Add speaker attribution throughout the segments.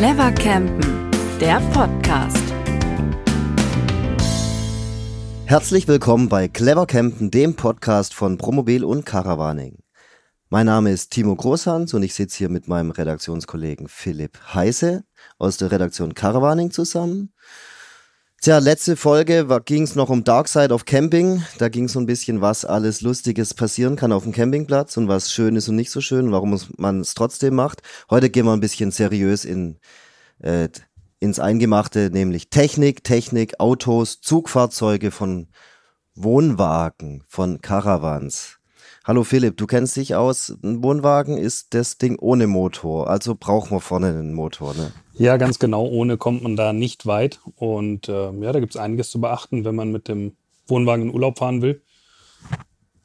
Speaker 1: Clever Campen, der Podcast.
Speaker 2: Herzlich willkommen bei Clever Campen, dem Podcast von Promobil und Caravaning. Mein Name ist Timo Großhans und ich sitze hier mit meinem Redaktionskollegen Philipp Heise aus der Redaktion Caravaning zusammen. Tja, letzte Folge ging es noch um Dark Side of Camping. Da ging es so ein bisschen, was alles Lustiges passieren kann auf dem Campingplatz und was schön ist und nicht so schön warum man es trotzdem macht. Heute gehen wir ein bisschen seriös in, äh, ins Eingemachte, nämlich Technik, Technik, Autos, Zugfahrzeuge von Wohnwagen, von Caravans. Hallo Philipp, du kennst dich aus. Ein Wohnwagen ist das Ding ohne Motor, also brauchen wir vorne einen Motor, ne?
Speaker 3: Ja, ganz genau. Ohne kommt man da nicht weit. Und äh, ja, da gibt es einiges zu beachten, wenn man mit dem Wohnwagen in Urlaub fahren will.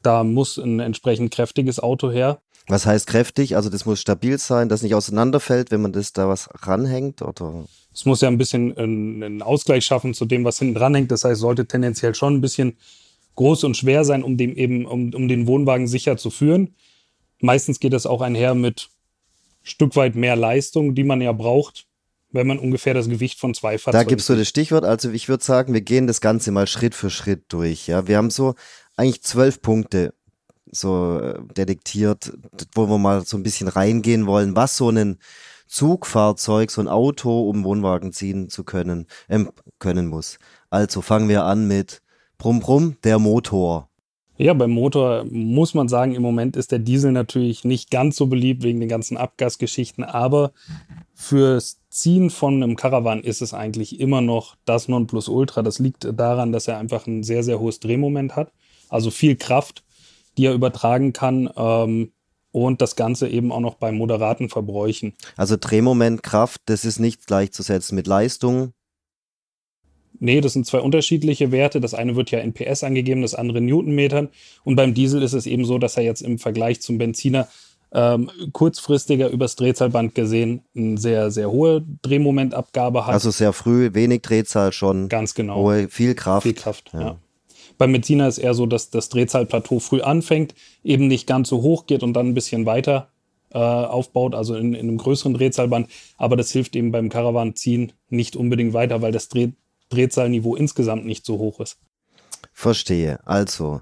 Speaker 3: Da muss ein entsprechend kräftiges Auto her.
Speaker 2: Was heißt kräftig? Also das muss stabil sein, dass nicht auseinanderfällt, wenn man das da was ranhängt, oder?
Speaker 3: Es muss ja ein bisschen einen Ausgleich schaffen zu dem, was hinten dran hängt. Das heißt, sollte tendenziell schon ein bisschen groß und schwer sein, um, dem eben, um, um den Wohnwagen sicher zu führen. Meistens geht das auch einher mit Stück weit mehr Leistung, die man ja braucht, wenn man ungefähr das Gewicht von zwei Fahrzeugen.
Speaker 2: Da gibst du das Stichwort. Also ich würde sagen, wir gehen das Ganze mal Schritt für Schritt durch. Ja, wir haben so eigentlich zwölf Punkte so äh, detektiert, wo wir mal so ein bisschen reingehen wollen, was so ein Zugfahrzeug, so ein Auto, um Wohnwagen ziehen zu können, ähm, können muss. Also fangen wir an mit Brumm, brumm, der Motor.
Speaker 3: Ja, beim Motor muss man sagen, im Moment ist der Diesel natürlich nicht ganz so beliebt wegen den ganzen Abgasgeschichten, aber fürs Ziehen von einem Caravan ist es eigentlich immer noch das Nonplusultra. Das liegt daran, dass er einfach ein sehr, sehr hohes Drehmoment hat, also viel Kraft, die er übertragen kann ähm, und das Ganze eben auch noch bei moderaten Verbräuchen.
Speaker 2: Also Drehmoment, Kraft, das ist nicht gleichzusetzen mit Leistung,
Speaker 3: Nee, das sind zwei unterschiedliche Werte. Das eine wird ja in PS angegeben, das andere in Newtonmetern. Und beim Diesel ist es eben so, dass er jetzt im Vergleich zum Benziner ähm, kurzfristiger übers Drehzahlband gesehen eine sehr, sehr hohe Drehmomentabgabe hat.
Speaker 2: Also sehr früh, wenig Drehzahl schon.
Speaker 3: Ganz genau.
Speaker 2: Hohe, viel Kraft.
Speaker 3: Viel Kraft, ja. ja. Beim Benziner ist eher so, dass das Drehzahlplateau früh anfängt, eben nicht ganz so hoch geht und dann ein bisschen weiter äh, aufbaut, also in, in, einem größeren Drehzahlband. Aber das hilft eben beim Caravan-Ziehen nicht unbedingt weiter, weil das Dreh Drehzahlniveau insgesamt nicht so hoch ist.
Speaker 2: Verstehe. Also,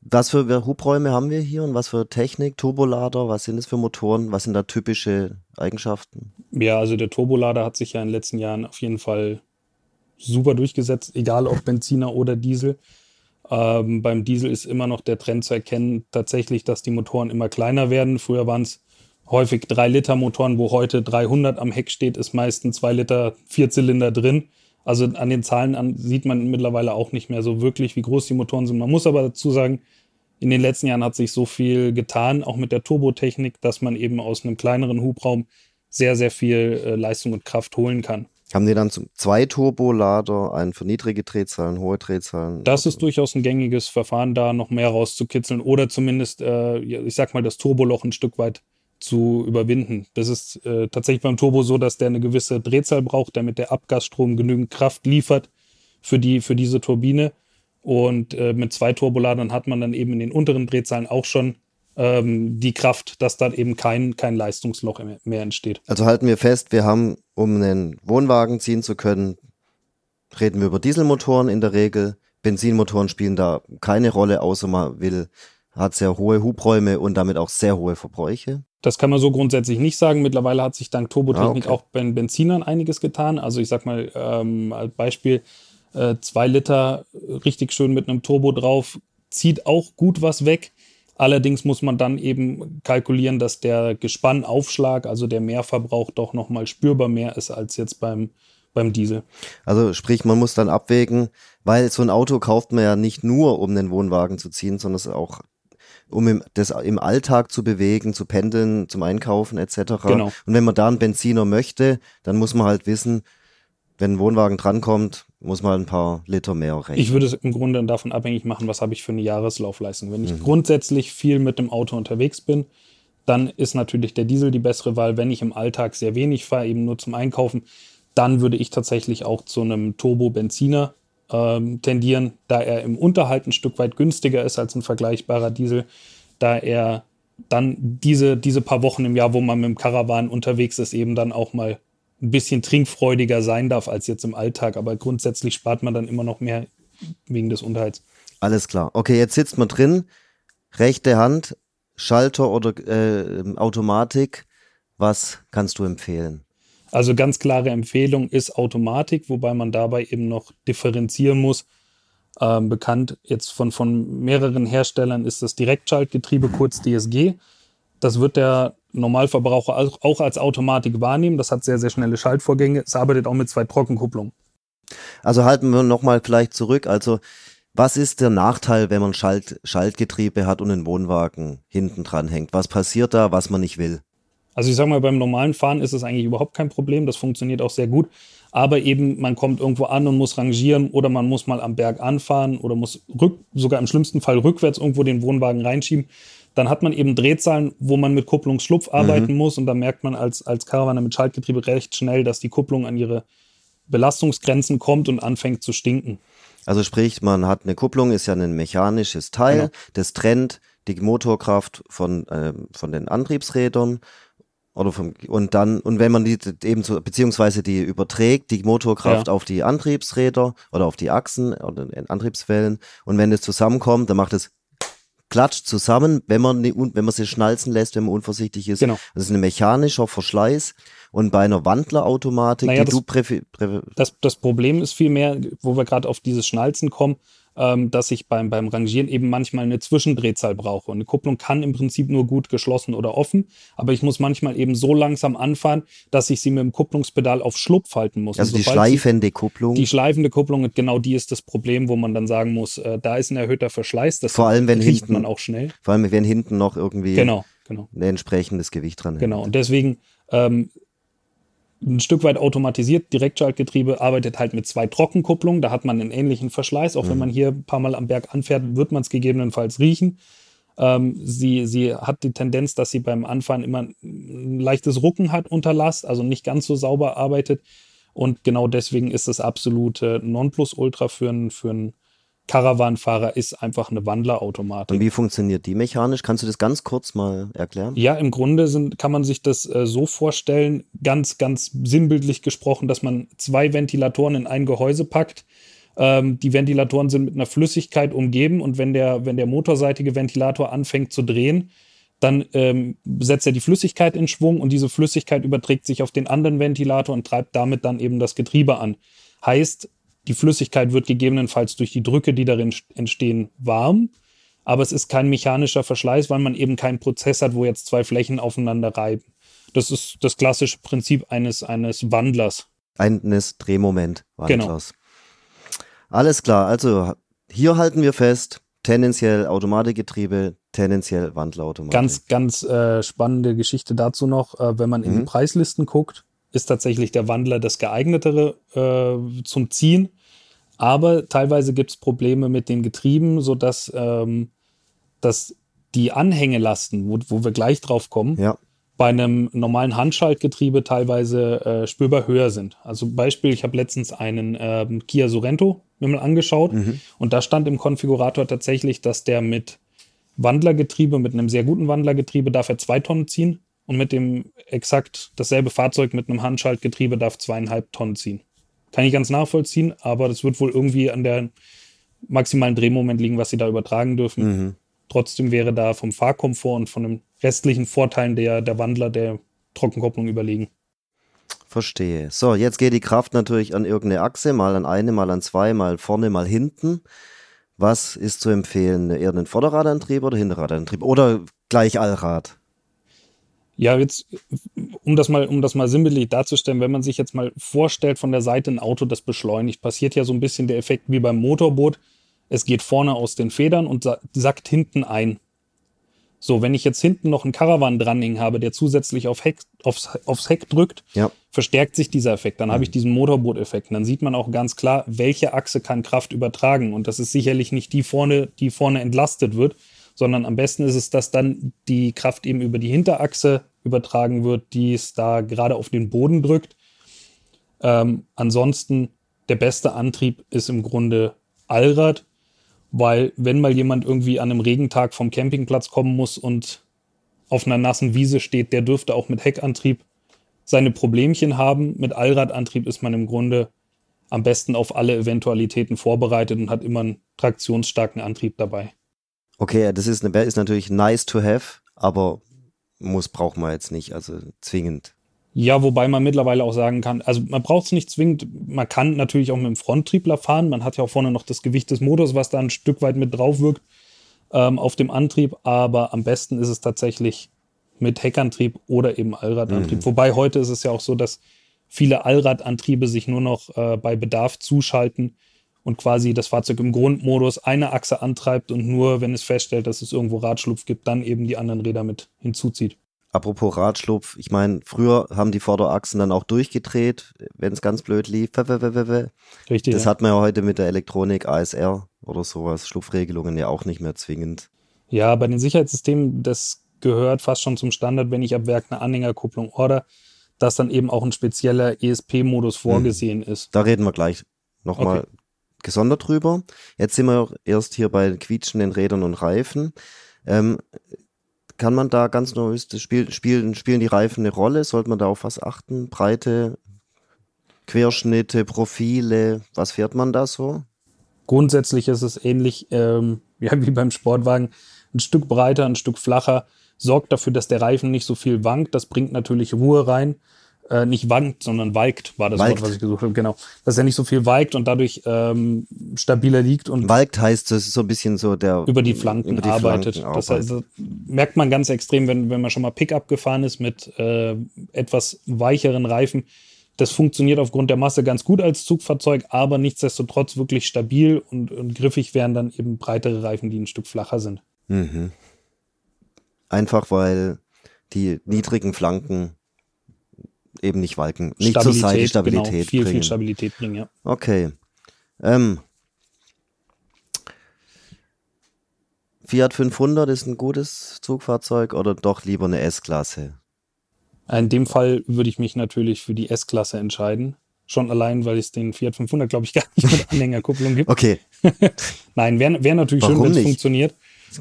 Speaker 2: was für Hubräume haben wir hier und was für Technik, Turbolader, was sind das für Motoren, was sind da typische Eigenschaften?
Speaker 3: Ja, also der Turbolader hat sich ja in den letzten Jahren auf jeden Fall super durchgesetzt, egal ob Benziner oder Diesel. Ähm, beim Diesel ist immer noch der Trend zu erkennen, tatsächlich, dass die Motoren immer kleiner werden. Früher waren es häufig 3-Liter-Motoren, wo heute 300 am Heck steht, ist meistens 2 Liter Vierzylinder drin. Also an den Zahlen an sieht man mittlerweile auch nicht mehr so wirklich, wie groß die Motoren sind. Man muss aber dazu sagen, in den letzten Jahren hat sich so viel getan, auch mit der Turbotechnik, dass man eben aus einem kleineren Hubraum sehr, sehr viel äh, Leistung und Kraft holen kann.
Speaker 2: Haben die dann zwei Turbolader, einen für niedrige Drehzahlen, hohe Drehzahlen?
Speaker 3: Das ist durchaus ein gängiges Verfahren, da noch mehr rauszukitzeln oder zumindest, äh, ich sag mal, das Turboloch ein Stück weit zu überwinden. Das ist äh, tatsächlich beim Turbo so, dass der eine gewisse Drehzahl braucht, damit der Abgasstrom genügend Kraft liefert für, die, für diese Turbine. Und äh, mit zwei Turboladern hat man dann eben in den unteren Drehzahlen auch schon ähm, die Kraft, dass dann eben kein, kein Leistungsloch mehr entsteht.
Speaker 2: Also halten wir fest, wir haben, um einen Wohnwagen ziehen zu können, reden wir über Dieselmotoren in der Regel. Benzinmotoren spielen da keine Rolle, außer man will, hat sehr hohe Hubräume und damit auch sehr hohe Verbräuche.
Speaker 3: Das kann man so grundsätzlich nicht sagen. Mittlerweile hat sich dank Turbotechnik ah, okay. auch bei den Benzinern einiges getan. Also ich sag mal ähm, als Beispiel, äh, zwei Liter richtig schön mit einem Turbo drauf, zieht auch gut was weg. Allerdings muss man dann eben kalkulieren, dass der Gespannaufschlag, also der Mehrverbrauch, doch nochmal spürbar mehr ist als jetzt beim, beim Diesel.
Speaker 2: Also sprich, man muss dann abwägen, weil so ein Auto kauft man ja nicht nur, um den Wohnwagen zu ziehen, sondern es ist auch um im, das im Alltag zu bewegen, zu pendeln, zum Einkaufen etc. Genau. Und wenn man da einen Benziner möchte, dann muss man halt wissen, wenn ein Wohnwagen drankommt, muss man ein paar Liter mehr rechnen.
Speaker 3: Ich würde es im Grunde davon abhängig machen, was habe ich für eine Jahreslaufleistung. Wenn ich mhm. grundsätzlich viel mit dem Auto unterwegs bin, dann ist natürlich der Diesel die bessere Wahl. Wenn ich im Alltag sehr wenig fahre, eben nur zum Einkaufen, dann würde ich tatsächlich auch zu einem Turbo-Benziner ähm, tendieren, da er im Unterhalt ein Stück weit günstiger ist als ein vergleichbarer Diesel, da er dann diese, diese paar Wochen im Jahr, wo man mit dem Caravan unterwegs ist, eben dann auch mal ein bisschen trinkfreudiger sein darf als jetzt im Alltag. Aber grundsätzlich spart man dann immer noch mehr wegen des Unterhalts.
Speaker 2: Alles klar. Okay, jetzt sitzt man drin, rechte Hand, Schalter oder äh, Automatik. Was kannst du empfehlen?
Speaker 3: Also ganz klare Empfehlung ist Automatik, wobei man dabei eben noch differenzieren muss. Ähm, bekannt jetzt von, von mehreren Herstellern ist das Direktschaltgetriebe, kurz DSG. Das wird der Normalverbraucher auch als Automatik wahrnehmen. Das hat sehr, sehr schnelle Schaltvorgänge. Es arbeitet auch mit zwei Trockenkupplungen.
Speaker 2: Also halten wir nochmal vielleicht zurück. Also was ist der Nachteil, wenn man Schalt, Schaltgetriebe hat und einen Wohnwagen hinten dran hängt? Was passiert da, was man nicht will?
Speaker 3: Also ich sage mal, beim normalen Fahren ist es eigentlich überhaupt kein Problem. Das funktioniert auch sehr gut. Aber eben, man kommt irgendwo an und muss rangieren oder man muss mal am Berg anfahren oder muss rück, sogar im schlimmsten Fall rückwärts irgendwo den Wohnwagen reinschieben. Dann hat man eben Drehzahlen, wo man mit Kupplungsschlupf arbeiten mhm. muss. Und da merkt man als, als Karawane mit Schaltgetriebe recht schnell, dass die Kupplung an ihre Belastungsgrenzen kommt und anfängt zu stinken.
Speaker 2: Also sprich, man hat eine Kupplung, ist ja ein mechanisches Teil, genau. das trennt die Motorkraft von, äh, von den Antriebsrädern oder vom, und dann, und wenn man die eben so, beziehungsweise die überträgt, die Motorkraft ja. auf die Antriebsräder oder auf die Achsen oder Antriebswellen, und wenn es zusammenkommt, dann macht es klatscht zusammen, wenn man, wenn man sie schnalzen lässt, wenn man unvorsichtig ist. Genau. Das ist ein mechanischer Verschleiß. Und bei einer Wandlerautomatik, naja, die das, du präfer, präfer
Speaker 3: das, das Problem ist vielmehr, wo wir gerade auf dieses Schnalzen kommen, ähm, dass ich beim, beim Rangieren eben manchmal eine Zwischendrehzahl brauche. Und eine Kupplung kann im Prinzip nur gut geschlossen oder offen, aber ich muss manchmal eben so langsam anfahren, dass ich sie mit dem Kupplungspedal auf Schlupf halten muss.
Speaker 2: Also die schleifende Kupplung.
Speaker 3: Die schleifende Kupplung, genau die ist das Problem, wo man dann sagen muss, äh, da ist ein erhöhter Verschleiß. Das
Speaker 2: vor allem, wenn hinten,
Speaker 3: man auch schnell.
Speaker 2: Vor allem, wenn hinten noch irgendwie
Speaker 3: genau, genau.
Speaker 2: ein entsprechendes Gewicht dran
Speaker 3: Genau, und deswegen ähm, ein Stück weit automatisiert. Direktschaltgetriebe arbeitet halt mit zwei Trockenkupplungen. Da hat man einen ähnlichen Verschleiß. Auch mhm. wenn man hier ein paar Mal am Berg anfährt, wird man es gegebenenfalls riechen. Ähm, sie, sie hat die Tendenz, dass sie beim Anfahren immer ein leichtes Rucken hat unter Last, also nicht ganz so sauber arbeitet. Und genau deswegen ist das absolute Nonplusultra für einen für Caravan-Fahrer ist einfach eine Wandlerautomatik.
Speaker 2: Und wie funktioniert die mechanisch? Kannst du das ganz kurz mal erklären?
Speaker 3: Ja, im Grunde sind, kann man sich das äh, so vorstellen, ganz, ganz sinnbildlich gesprochen, dass man zwei Ventilatoren in ein Gehäuse packt. Ähm, die Ventilatoren sind mit einer Flüssigkeit umgeben und wenn der, wenn der motorseitige Ventilator anfängt zu drehen, dann ähm, setzt er die Flüssigkeit in Schwung und diese Flüssigkeit überträgt sich auf den anderen Ventilator und treibt damit dann eben das Getriebe an. Heißt, die Flüssigkeit wird gegebenenfalls durch die Drücke, die darin entstehen, warm. Aber es ist kein mechanischer Verschleiß, weil man eben keinen Prozess hat, wo jetzt zwei Flächen aufeinander reiben. Das ist das klassische Prinzip eines, eines Wandlers.
Speaker 2: Eines Drehmoment-Wandlers. Genau. Alles klar, also hier halten wir fest, tendenziell Automatikgetriebe, tendenziell Wandlerautomatik.
Speaker 3: Ganz, ganz äh, spannende Geschichte dazu noch, äh, wenn man in mhm. die Preislisten guckt ist tatsächlich der Wandler das geeignetere äh, zum Ziehen. Aber teilweise gibt es Probleme mit den Getrieben, sodass ähm, dass die Anhängelasten, wo, wo wir gleich drauf kommen, ja. bei einem normalen Handschaltgetriebe teilweise äh, spürbar höher sind. Also Beispiel, ich habe letztens einen äh, Kia Sorento mir mal angeschaut mhm. und da stand im Konfigurator tatsächlich, dass der mit Wandlergetriebe, mit einem sehr guten Wandlergetriebe, darf er zwei Tonnen ziehen und mit dem exakt dasselbe Fahrzeug mit einem Handschaltgetriebe darf zweieinhalb Tonnen ziehen. Kann ich ganz nachvollziehen, aber das wird wohl irgendwie an der maximalen Drehmoment liegen, was sie da übertragen dürfen. Mhm. Trotzdem wäre da vom Fahrkomfort und von den restlichen Vorteilen der, der Wandler der Trockenkopplung überlegen.
Speaker 2: Verstehe. So, jetzt geht die Kraft natürlich an irgendeine Achse, mal an eine, mal an zwei, mal vorne, mal hinten. Was ist zu empfehlen? Eher einen Vorderradantrieb oder Hinterradantrieb? Oder gleich Allrad?
Speaker 3: Ja, jetzt, um das mal, um das mal sinnbildlich darzustellen, wenn man sich jetzt mal vorstellt, von der Seite ein Auto, das beschleunigt, passiert ja so ein bisschen der Effekt wie beim Motorboot. Es geht vorne aus den Federn und sackt hinten ein. So, wenn ich jetzt hinten noch einen Caravan dranhängen habe, der zusätzlich auf Heck, aufs, aufs Heck drückt, ja. verstärkt sich dieser Effekt. Dann mhm. habe ich diesen Motorboot-Effekt. Und dann sieht man auch ganz klar, welche Achse kann Kraft übertragen. Und das ist sicherlich nicht die vorne, die vorne entlastet wird, sondern am besten ist es, dass dann die Kraft eben über die Hinterachse übertragen wird, die es da gerade auf den Boden drückt. Ähm, ansonsten der beste Antrieb ist im Grunde Allrad, weil wenn mal jemand irgendwie an einem Regentag vom Campingplatz kommen muss und auf einer nassen Wiese steht, der dürfte auch mit Heckantrieb seine Problemchen haben. Mit Allradantrieb ist man im Grunde am besten auf alle Eventualitäten vorbereitet und hat immer einen traktionsstarken Antrieb dabei.
Speaker 2: Okay, das ist, eine, ist natürlich nice to have, aber muss, braucht man jetzt nicht, also zwingend.
Speaker 3: Ja, wobei man mittlerweile auch sagen kann, also man braucht es nicht zwingend, man kann natürlich auch mit dem Fronttriebler fahren, man hat ja auch vorne noch das Gewicht des Motors, was da ein Stück weit mit drauf wirkt ähm, auf dem Antrieb, aber am besten ist es tatsächlich mit Heckantrieb oder eben Allradantrieb. Mhm. Wobei heute ist es ja auch so, dass viele Allradantriebe sich nur noch äh, bei Bedarf zuschalten und quasi das Fahrzeug im Grundmodus eine Achse antreibt und nur, wenn es feststellt, dass es irgendwo Radschlupf gibt, dann eben die anderen Räder mit hinzuzieht.
Speaker 2: Apropos Radschlupf, ich meine, früher haben die Vorderachsen dann auch durchgedreht, wenn es ganz blöd lief.
Speaker 3: Richtig.
Speaker 2: Das ja. hat man ja heute mit der Elektronik ASR oder sowas, Schlupfregelungen ja auch nicht mehr zwingend.
Speaker 3: Ja, bei den Sicherheitssystemen, das gehört fast schon zum Standard, wenn ich ab Werk eine Anhängerkupplung order, dass dann eben auch ein spezieller ESP-Modus hm. vorgesehen hm. ist.
Speaker 2: Da reden wir gleich nochmal okay. Gesondert drüber. Jetzt sind wir erst hier bei quietschenden Rädern und Reifen. Ähm, kann man da ganz neu, spiel, spielen, spielen die Reifen eine Rolle? Sollte man da auf was achten? Breite, Querschnitte, Profile, was fährt man da so?
Speaker 3: Grundsätzlich ist es ähnlich ähm, ja, wie beim Sportwagen. Ein Stück breiter, ein Stück flacher, sorgt dafür, dass der Reifen nicht so viel wankt. Das bringt natürlich Ruhe rein äh, nicht wankt, sondern walkt, war das walkt. Wort, was ich gesucht habe. Genau. Dass er nicht so viel walkt und dadurch ähm, stabiler liegt und.
Speaker 2: Walkt heißt, das ist so ein bisschen so der.
Speaker 3: Über die Flanken über die arbeitet. Flanken das, heißt, das merkt man ganz extrem, wenn, wenn man schon mal Pickup gefahren ist mit äh, etwas weicheren Reifen. Das funktioniert aufgrund der Masse ganz gut als Zugfahrzeug, aber nichtsdestotrotz wirklich stabil und, und griffig wären dann eben breitere Reifen, die ein Stück flacher sind.
Speaker 2: Mhm. Einfach weil die niedrigen Flanken eben nicht walken, nicht zur Seite Stabilität genau,
Speaker 3: viel,
Speaker 2: bringen.
Speaker 3: viel Stabilität bringen, ja.
Speaker 2: Okay. Ähm, Fiat 500 ist ein gutes Zugfahrzeug oder doch lieber eine S-Klasse?
Speaker 3: In dem Fall würde ich mich natürlich für die S-Klasse entscheiden. Schon allein, weil es den Fiat 500, glaube ich, gar nicht mit Anhängerkupplung gibt.
Speaker 2: Okay.
Speaker 3: Nein, wäre wär natürlich Warum schön, wenn es funktioniert.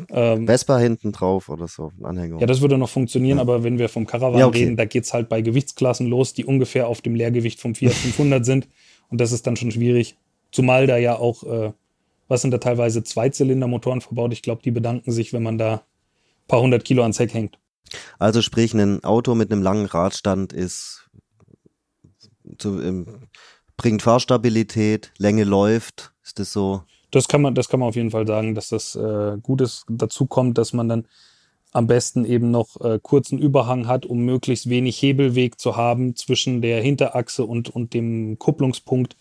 Speaker 2: Ähm, Vespa hinten drauf oder so, ein Anhänger.
Speaker 3: Ja, das würde noch funktionieren, ja. aber wenn wir vom Caravan ja, okay. reden, da geht es halt bei Gewichtsklassen los, die ungefähr auf dem Leergewicht vom Fiat 500 sind. Und das ist dann schon schwierig. Zumal da ja auch, äh, was sind da teilweise Zweizylindermotoren verbaut? Ich glaube, die bedanken sich, wenn man da ein paar hundert Kilo ans Heck hängt.
Speaker 2: Also sprich, ein Auto mit einem langen Radstand ist zu, ähm, bringt Fahrstabilität, Länge läuft, ist das so?
Speaker 3: Das kann man, das kann man auf jeden Fall sagen, dass das äh, gut ist. Dazu kommt, dass man dann am besten eben noch äh, kurzen Überhang hat, um möglichst wenig Hebelweg zu haben zwischen der Hinterachse und, und dem Kupplungspunkt,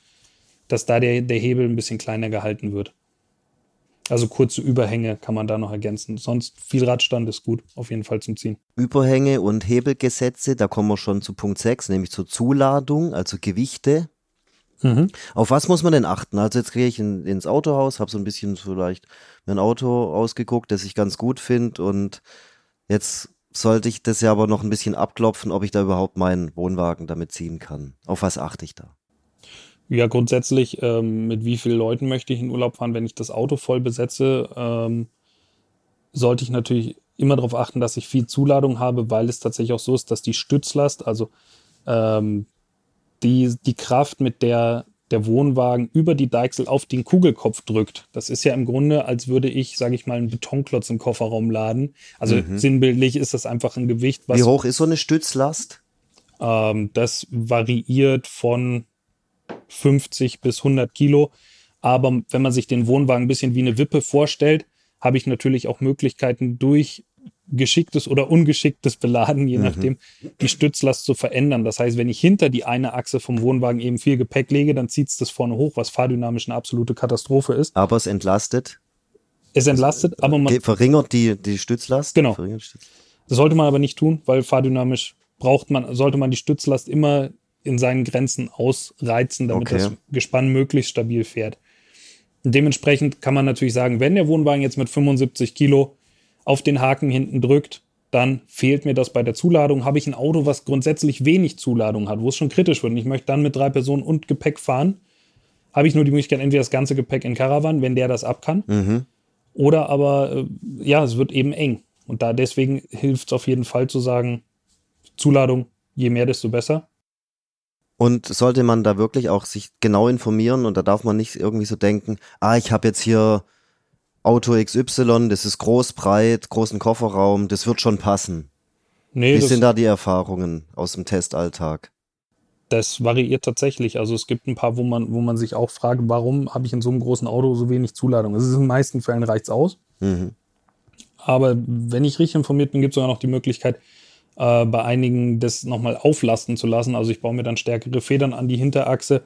Speaker 3: dass da der, der Hebel ein bisschen kleiner gehalten wird. Also kurze Überhänge kann man da noch ergänzen. Sonst viel Radstand ist gut, auf jeden Fall zum Ziehen.
Speaker 2: Überhänge und Hebelgesetze, da kommen wir schon zu Punkt 6, nämlich zur Zuladung, also Gewichte. Mhm. Auf was muss man denn achten? Also jetzt gehe ich in, ins Autohaus, habe so ein bisschen vielleicht mein Auto ausgeguckt, das ich ganz gut finde und jetzt sollte ich das ja aber noch ein bisschen abklopfen, ob ich da überhaupt meinen Wohnwagen damit ziehen kann. Auf was achte ich da?
Speaker 3: Ja, grundsätzlich, ähm, mit wie vielen Leuten möchte ich in Urlaub fahren, wenn ich das Auto voll besetze, ähm, sollte ich natürlich immer darauf achten, dass ich viel Zuladung habe, weil es tatsächlich auch so ist, dass die Stützlast, also ähm, die, die Kraft, mit der der Wohnwagen über die Deichsel auf den Kugelkopf drückt. Das ist ja im Grunde, als würde ich, sage ich mal, einen Betonklotz im Kofferraum laden. Also mhm. sinnbildlich ist das einfach ein Gewicht.
Speaker 2: Was, Wie hoch ist so eine Stützlast?
Speaker 3: Ähm, das variiert von 50 bis 100 Kilo. Aber wenn man sich den Wohnwagen ein bisschen wie eine Wippe vorstellt, habe ich natürlich auch Möglichkeiten durch geschicktes oder ungeschicktes Beladen, je mhm. nachdem, die Stützlast zu verändern. Das heißt, wenn ich hinter die eine Achse vom Wohnwagen eben viel Gepäck lege, dann zieht es das vorne hoch, was fahrdynamisch eine absolute Katastrophe ist.
Speaker 2: Aber es entlastet.
Speaker 3: Es entlastet, aber man.
Speaker 2: Verringert die, die Stützlast.
Speaker 3: Genau. Das sollte man aber nicht tun, weil fahrdynamisch braucht man, sollte man die Stützlast immer in seinen Grenzen ausreizen, damit okay. das Gespann möglichst stabil fährt. Und dementsprechend kann man natürlich sagen, wenn der Wohnwagen jetzt mit 75 Kilo auf den Haken hinten drückt, dann fehlt mir das bei der Zuladung. Habe ich ein Auto, was grundsätzlich wenig Zuladung hat, wo es schon kritisch wird und ich möchte dann mit drei Personen und Gepäck fahren, habe ich nur die Möglichkeit, entweder das ganze Gepäck in Caravan, wenn der das ab kann, mhm. oder aber, äh, ja, es wird eben eng. Und da deswegen hilft es auf jeden Fall zu sagen, Zuladung je mehr, desto besser.
Speaker 2: Und sollte man da wirklich auch sich genau informieren und da darf man nicht irgendwie so denken, ah, ich habe jetzt hier Auto XY, das ist groß, breit, großen Kofferraum, das wird schon passen.
Speaker 3: Nee,
Speaker 2: Wie sind da die Erfahrungen aus dem Testalltag?
Speaker 3: das variiert tatsächlich. Also es gibt ein paar, wo man, wo man sich auch fragt, warum habe ich in so einem großen Auto so wenig Zuladung? Also in den meisten Fällen reicht es aus.
Speaker 2: Mhm.
Speaker 3: Aber wenn ich richtig informiert bin, gibt es sogar noch die Möglichkeit, äh, bei einigen das nochmal auflasten zu lassen. Also ich baue mir dann stärkere Federn an die Hinterachse,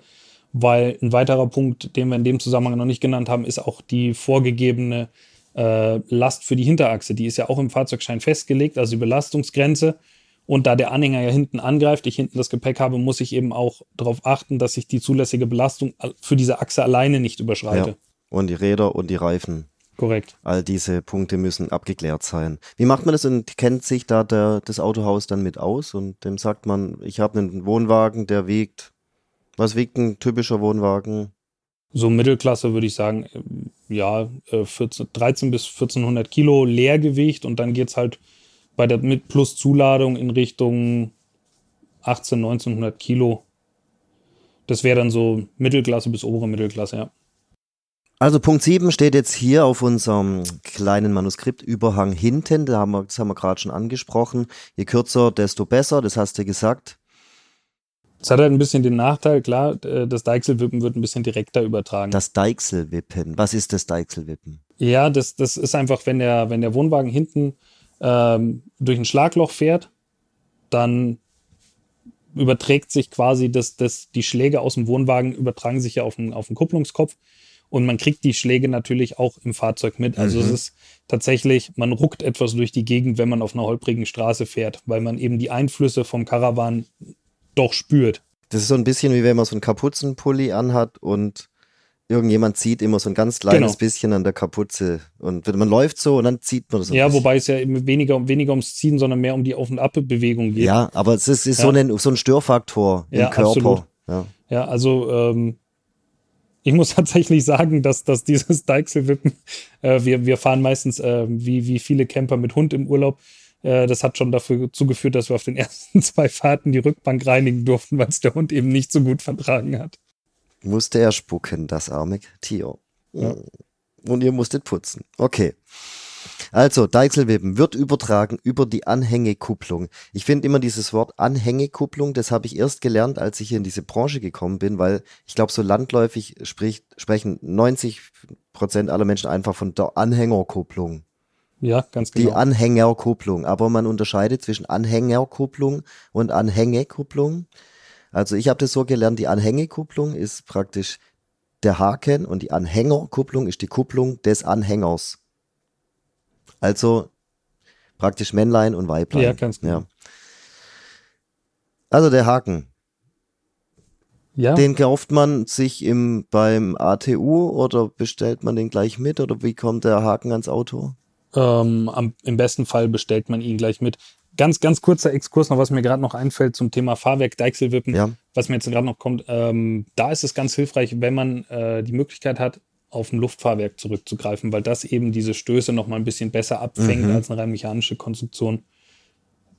Speaker 3: weil ein weiterer Punkt, den wir in dem Zusammenhang noch nicht genannt haben, ist auch die vorgegebene äh, Last für die Hinterachse. Die ist ja auch im Fahrzeugschein festgelegt, also die Belastungsgrenze. Und da der Anhänger ja hinten angreift, ich hinten das Gepäck habe, muss ich eben auch darauf achten, dass ich die zulässige Belastung für diese Achse alleine nicht überschreite.
Speaker 2: Ja. Und die Räder und die Reifen.
Speaker 3: Korrekt.
Speaker 2: All diese Punkte müssen abgeklärt sein. Wie macht man das und kennt sich da der, das Autohaus dann mit aus und dem sagt man, ich habe einen Wohnwagen, der wiegt, was wiegt ein typischer Wohnwagen?
Speaker 3: So Mittelklasse würde ich sagen, äh, ja, äh, 14, 13 bis 1400 Kilo Leergewicht und dann geht es halt bei der mit plus Zuladung in Richtung 18, 1900 Kilo. Das wäre dann so Mittelklasse bis obere Mittelklasse, ja.
Speaker 2: Also Punkt 7 steht jetzt hier auf unserem kleinen Manuskriptüberhang hinten, da haben wir, das haben wir gerade schon angesprochen. Je kürzer, desto besser, das hast du gesagt.
Speaker 3: Es hat halt ein bisschen den Nachteil, klar, äh, das Deichselwippen wird ein bisschen direkter übertragen.
Speaker 2: Das Deichselwippen, was ist das Deichselwippen?
Speaker 3: ja, das, das ist einfach, wenn der, wenn der Wohnwagen hinten ähm, durch ein Schlagloch fährt, dann überträgt sich quasi das, das, die Schläge aus dem Wohnwagen übertragen sich ja auf den, auf den Kupplungskopf und man kriegt die Schläge natürlich auch im Fahrzeug mit. Also
Speaker 2: Mhm.
Speaker 3: es ist tatsächlich, man ruckt etwas durch die Gegend, wenn man auf einer holprigen Straße fährt, weil man eben die Einflüsse vom Karawan doch spürt.
Speaker 2: Das ist so ein bisschen wie wenn man so einen Kapuzenpulli anhat und irgendjemand zieht immer so ein ganz kleines
Speaker 3: Genau.
Speaker 2: bisschen an der Kapuze und wenn man läuft so und dann zieht man so
Speaker 3: ja,
Speaker 2: bisschen.
Speaker 3: wobei es ja weniger, weniger ums Ziehen, sondern mehr um die Auf- und Abbewegung geht.
Speaker 2: Ja, aber es ist, ist
Speaker 3: Ja.
Speaker 2: So, ein, so ein Störfaktor
Speaker 3: Ja,
Speaker 2: im Körper.
Speaker 3: absolut.
Speaker 2: Ja.
Speaker 3: Ja, also ähm, ich muss tatsächlich sagen, dass, dass dieses Deichselwippen, äh, wir, wir fahren meistens äh, wie, wie viele Camper mit Hund im Urlaub. Äh, das hat schon dafür zugeführt, dass wir auf den ersten zwei Fahrten die Rückbank reinigen durften, weil es der Hund eben nicht so gut vertragen hat.
Speaker 2: Musste er spucken, das arme Tier.
Speaker 3: Ja.
Speaker 2: Und ihr musstet putzen. Okay. Also, Deichselwippen wird übertragen über die Anhängekupplung. Ich finde immer dieses Wort Anhängekupplung, das habe ich erst gelernt, als ich hier in diese Branche gekommen bin, weil ich glaube, so landläufig spricht, sprechen 90 Prozent aller Menschen einfach von der Anhängerkupplung.
Speaker 3: Ja, ganz
Speaker 2: Die
Speaker 3: genau.
Speaker 2: Anhängerkupplung. Aber man unterscheidet zwischen Anhängerkupplung und Anhängekupplung. Also ich habe das so gelernt, die Anhängekupplung ist praktisch der Haken und die Anhängerkupplung ist die Kupplung des Anhängers. Also praktisch Männlein und Weiblein.
Speaker 3: Ja, ganz genau.
Speaker 2: Ja. Also der Haken,
Speaker 3: ja,
Speaker 2: den kauft man sich im, beim ATU oder bestellt man den gleich mit oder wie kommt der Haken ans Auto?
Speaker 3: Ähm, am, im besten Fall bestellt man ihn gleich mit. Ganz, ganz kurzer Exkurs noch, was mir gerade noch einfällt zum Thema Fahrwerk, Deichselwippen.
Speaker 2: Ja.
Speaker 3: was mir jetzt gerade noch kommt, ähm, da ist es ganz hilfreich, wenn man äh, die Möglichkeit hat, auf ein Luftfahrwerk zurückzugreifen, weil das eben diese Stöße noch mal ein bisschen besser abfängt
Speaker 2: Mhm.
Speaker 3: als eine rein mechanische Konstruktion.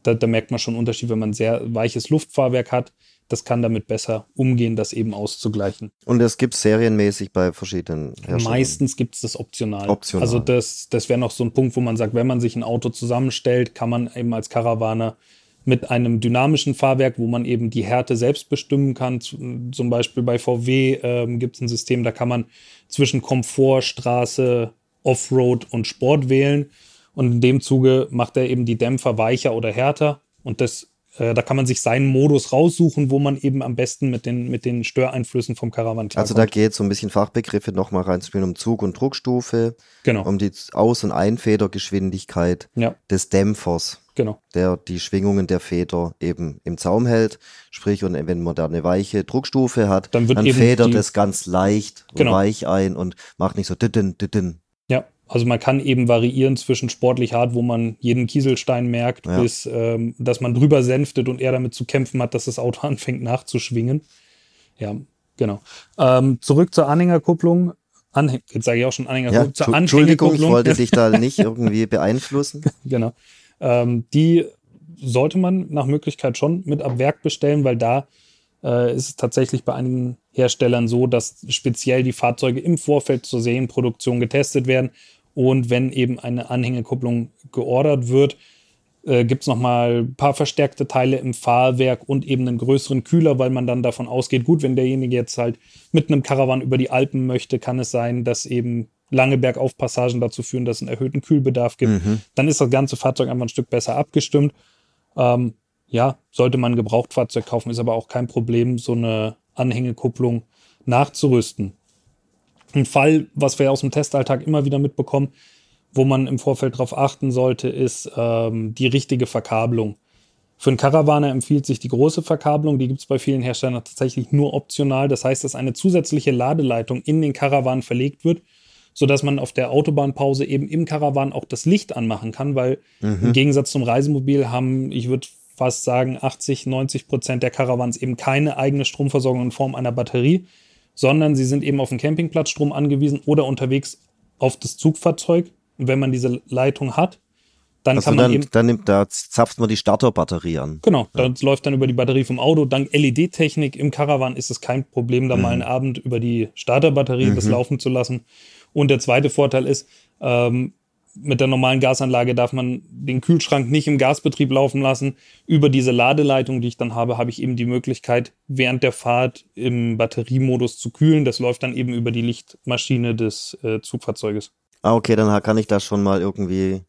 Speaker 3: Da, da merkt man schon einen Unterschied, wenn man ein sehr weiches Luftfahrwerk hat. Das kann damit besser umgehen, das eben auszugleichen.
Speaker 2: Und das gibt serienmäßig bei verschiedenen Herstellern.
Speaker 3: Meistens gibt es das optional.
Speaker 2: Optional.
Speaker 3: Also das, das wäre noch so ein Punkt, wo man sagt, wenn man sich ein Auto zusammenstellt, kann man eben als Caravaner mit einem dynamischen Fahrwerk, wo man eben die Härte selbst bestimmen kann. Zum Beispiel bei VW ähm, gibt es ein System, da kann man zwischen Komfort, Straße, Offroad und Sport wählen. Und in dem Zuge macht er eben die Dämpfer weicher oder härter. Und das, da kann man sich seinen Modus raussuchen, wo man eben am besten mit den, mit den Störeinflüssen vom Caravan klarkommt.
Speaker 2: Also da geht so ein bisschen Fachbegriffe nochmal reinspielen um Zug- und Druckstufe,
Speaker 3: genau.
Speaker 2: um die Aus- und Einfedergeschwindigkeit
Speaker 3: Ja,
Speaker 2: des Dämpfers,
Speaker 3: genau.
Speaker 2: der die Schwingungen der Feder eben im Zaum hält. Sprich, und wenn man da eine weiche Druckstufe hat,
Speaker 3: Dann eben
Speaker 2: federt es ganz leicht und
Speaker 3: Genau.
Speaker 2: weich ein und macht nicht so ditten, ditten.
Speaker 3: Ja, also man kann eben variieren zwischen sportlich hart, wo man jeden Kieselstein merkt,
Speaker 2: Ja.
Speaker 3: bis ähm, dass man drüber sänftet und er damit zu kämpfen hat, dass das Auto anfängt nachzuschwingen. Ja, genau. Ähm, zurück zur Anhängerkupplung. Anhäng jetzt sage ich auch schon
Speaker 2: Ja,
Speaker 3: Anhängerkupplung. zur
Speaker 2: tu- Entschuldigung, ich wollte dich da nicht irgendwie beeinflussen.
Speaker 3: genau. Ähm, die sollte man nach Möglichkeit schon mit ab Werk bestellen, weil da äh, ist es tatsächlich bei einigen Herstellern so, dass speziell die Fahrzeuge im Vorfeld zur Serienproduktion getestet werden. Und wenn eben eine Anhängekupplung geordert wird, äh, gibt es nochmal ein paar verstärkte Teile im Fahrwerk und eben einen größeren Kühler, weil man dann davon ausgeht, gut, wenn derjenige jetzt halt mit einem Caravan über die Alpen möchte, kann es sein, dass eben lange Bergaufpassagen dazu führen, dass es einen erhöhten Kühlbedarf gibt. Mhm. Dann ist das ganze Fahrzeug einfach ein Stück besser abgestimmt. Ähm, ja, sollte man ein Gebrauchtfahrzeug kaufen, ist aber auch kein Problem, so eine Anhängekupplung nachzurüsten. Ein Fall, was wir aus dem Testalltag immer wieder mitbekommen, wo man im Vorfeld darauf achten sollte, ist ähm, die richtige Verkabelung. Für einen Caravaner empfiehlt sich die große Verkabelung, die gibt es bei vielen Herstellern tatsächlich nur optional. Das heißt, dass eine zusätzliche Ladeleitung in den Caravan verlegt wird, sodass man auf der Autobahnpause eben im Caravan auch das Licht anmachen kann, weil mhm. im Gegensatz zum Reisemobil haben, ich würde fast sagen, 80, 90 Prozent der Caravans eben keine eigene Stromversorgung in Form einer Batterie, sondern sie sind eben auf den Campingplatzstrom angewiesen oder unterwegs auf das Zugfahrzeug. Und wenn man diese Leitung hat, dann also kann man
Speaker 2: dann,
Speaker 3: eben.
Speaker 2: Dann nimmt, da zapft man die Starterbatterie an.
Speaker 3: Genau, ja. das läuft dann über die Batterie vom Auto. Dank LED-Technik im Caravan ist es kein Problem, da mhm. mal einen Abend über die Starterbatterie mhm. das laufen zu lassen. Und der zweite Vorteil ist, ähm, mit der normalen Gasanlage darf man den Kühlschrank nicht im Gasbetrieb laufen lassen. Über diese Ladeleitung, die ich dann habe, habe ich eben die Möglichkeit, während der Fahrt im Batteriemodus zu kühlen. Das läuft dann eben über die Lichtmaschine des äh, Zugfahrzeuges.
Speaker 2: Ah, okay, dann kann ich da schon mal irgendwie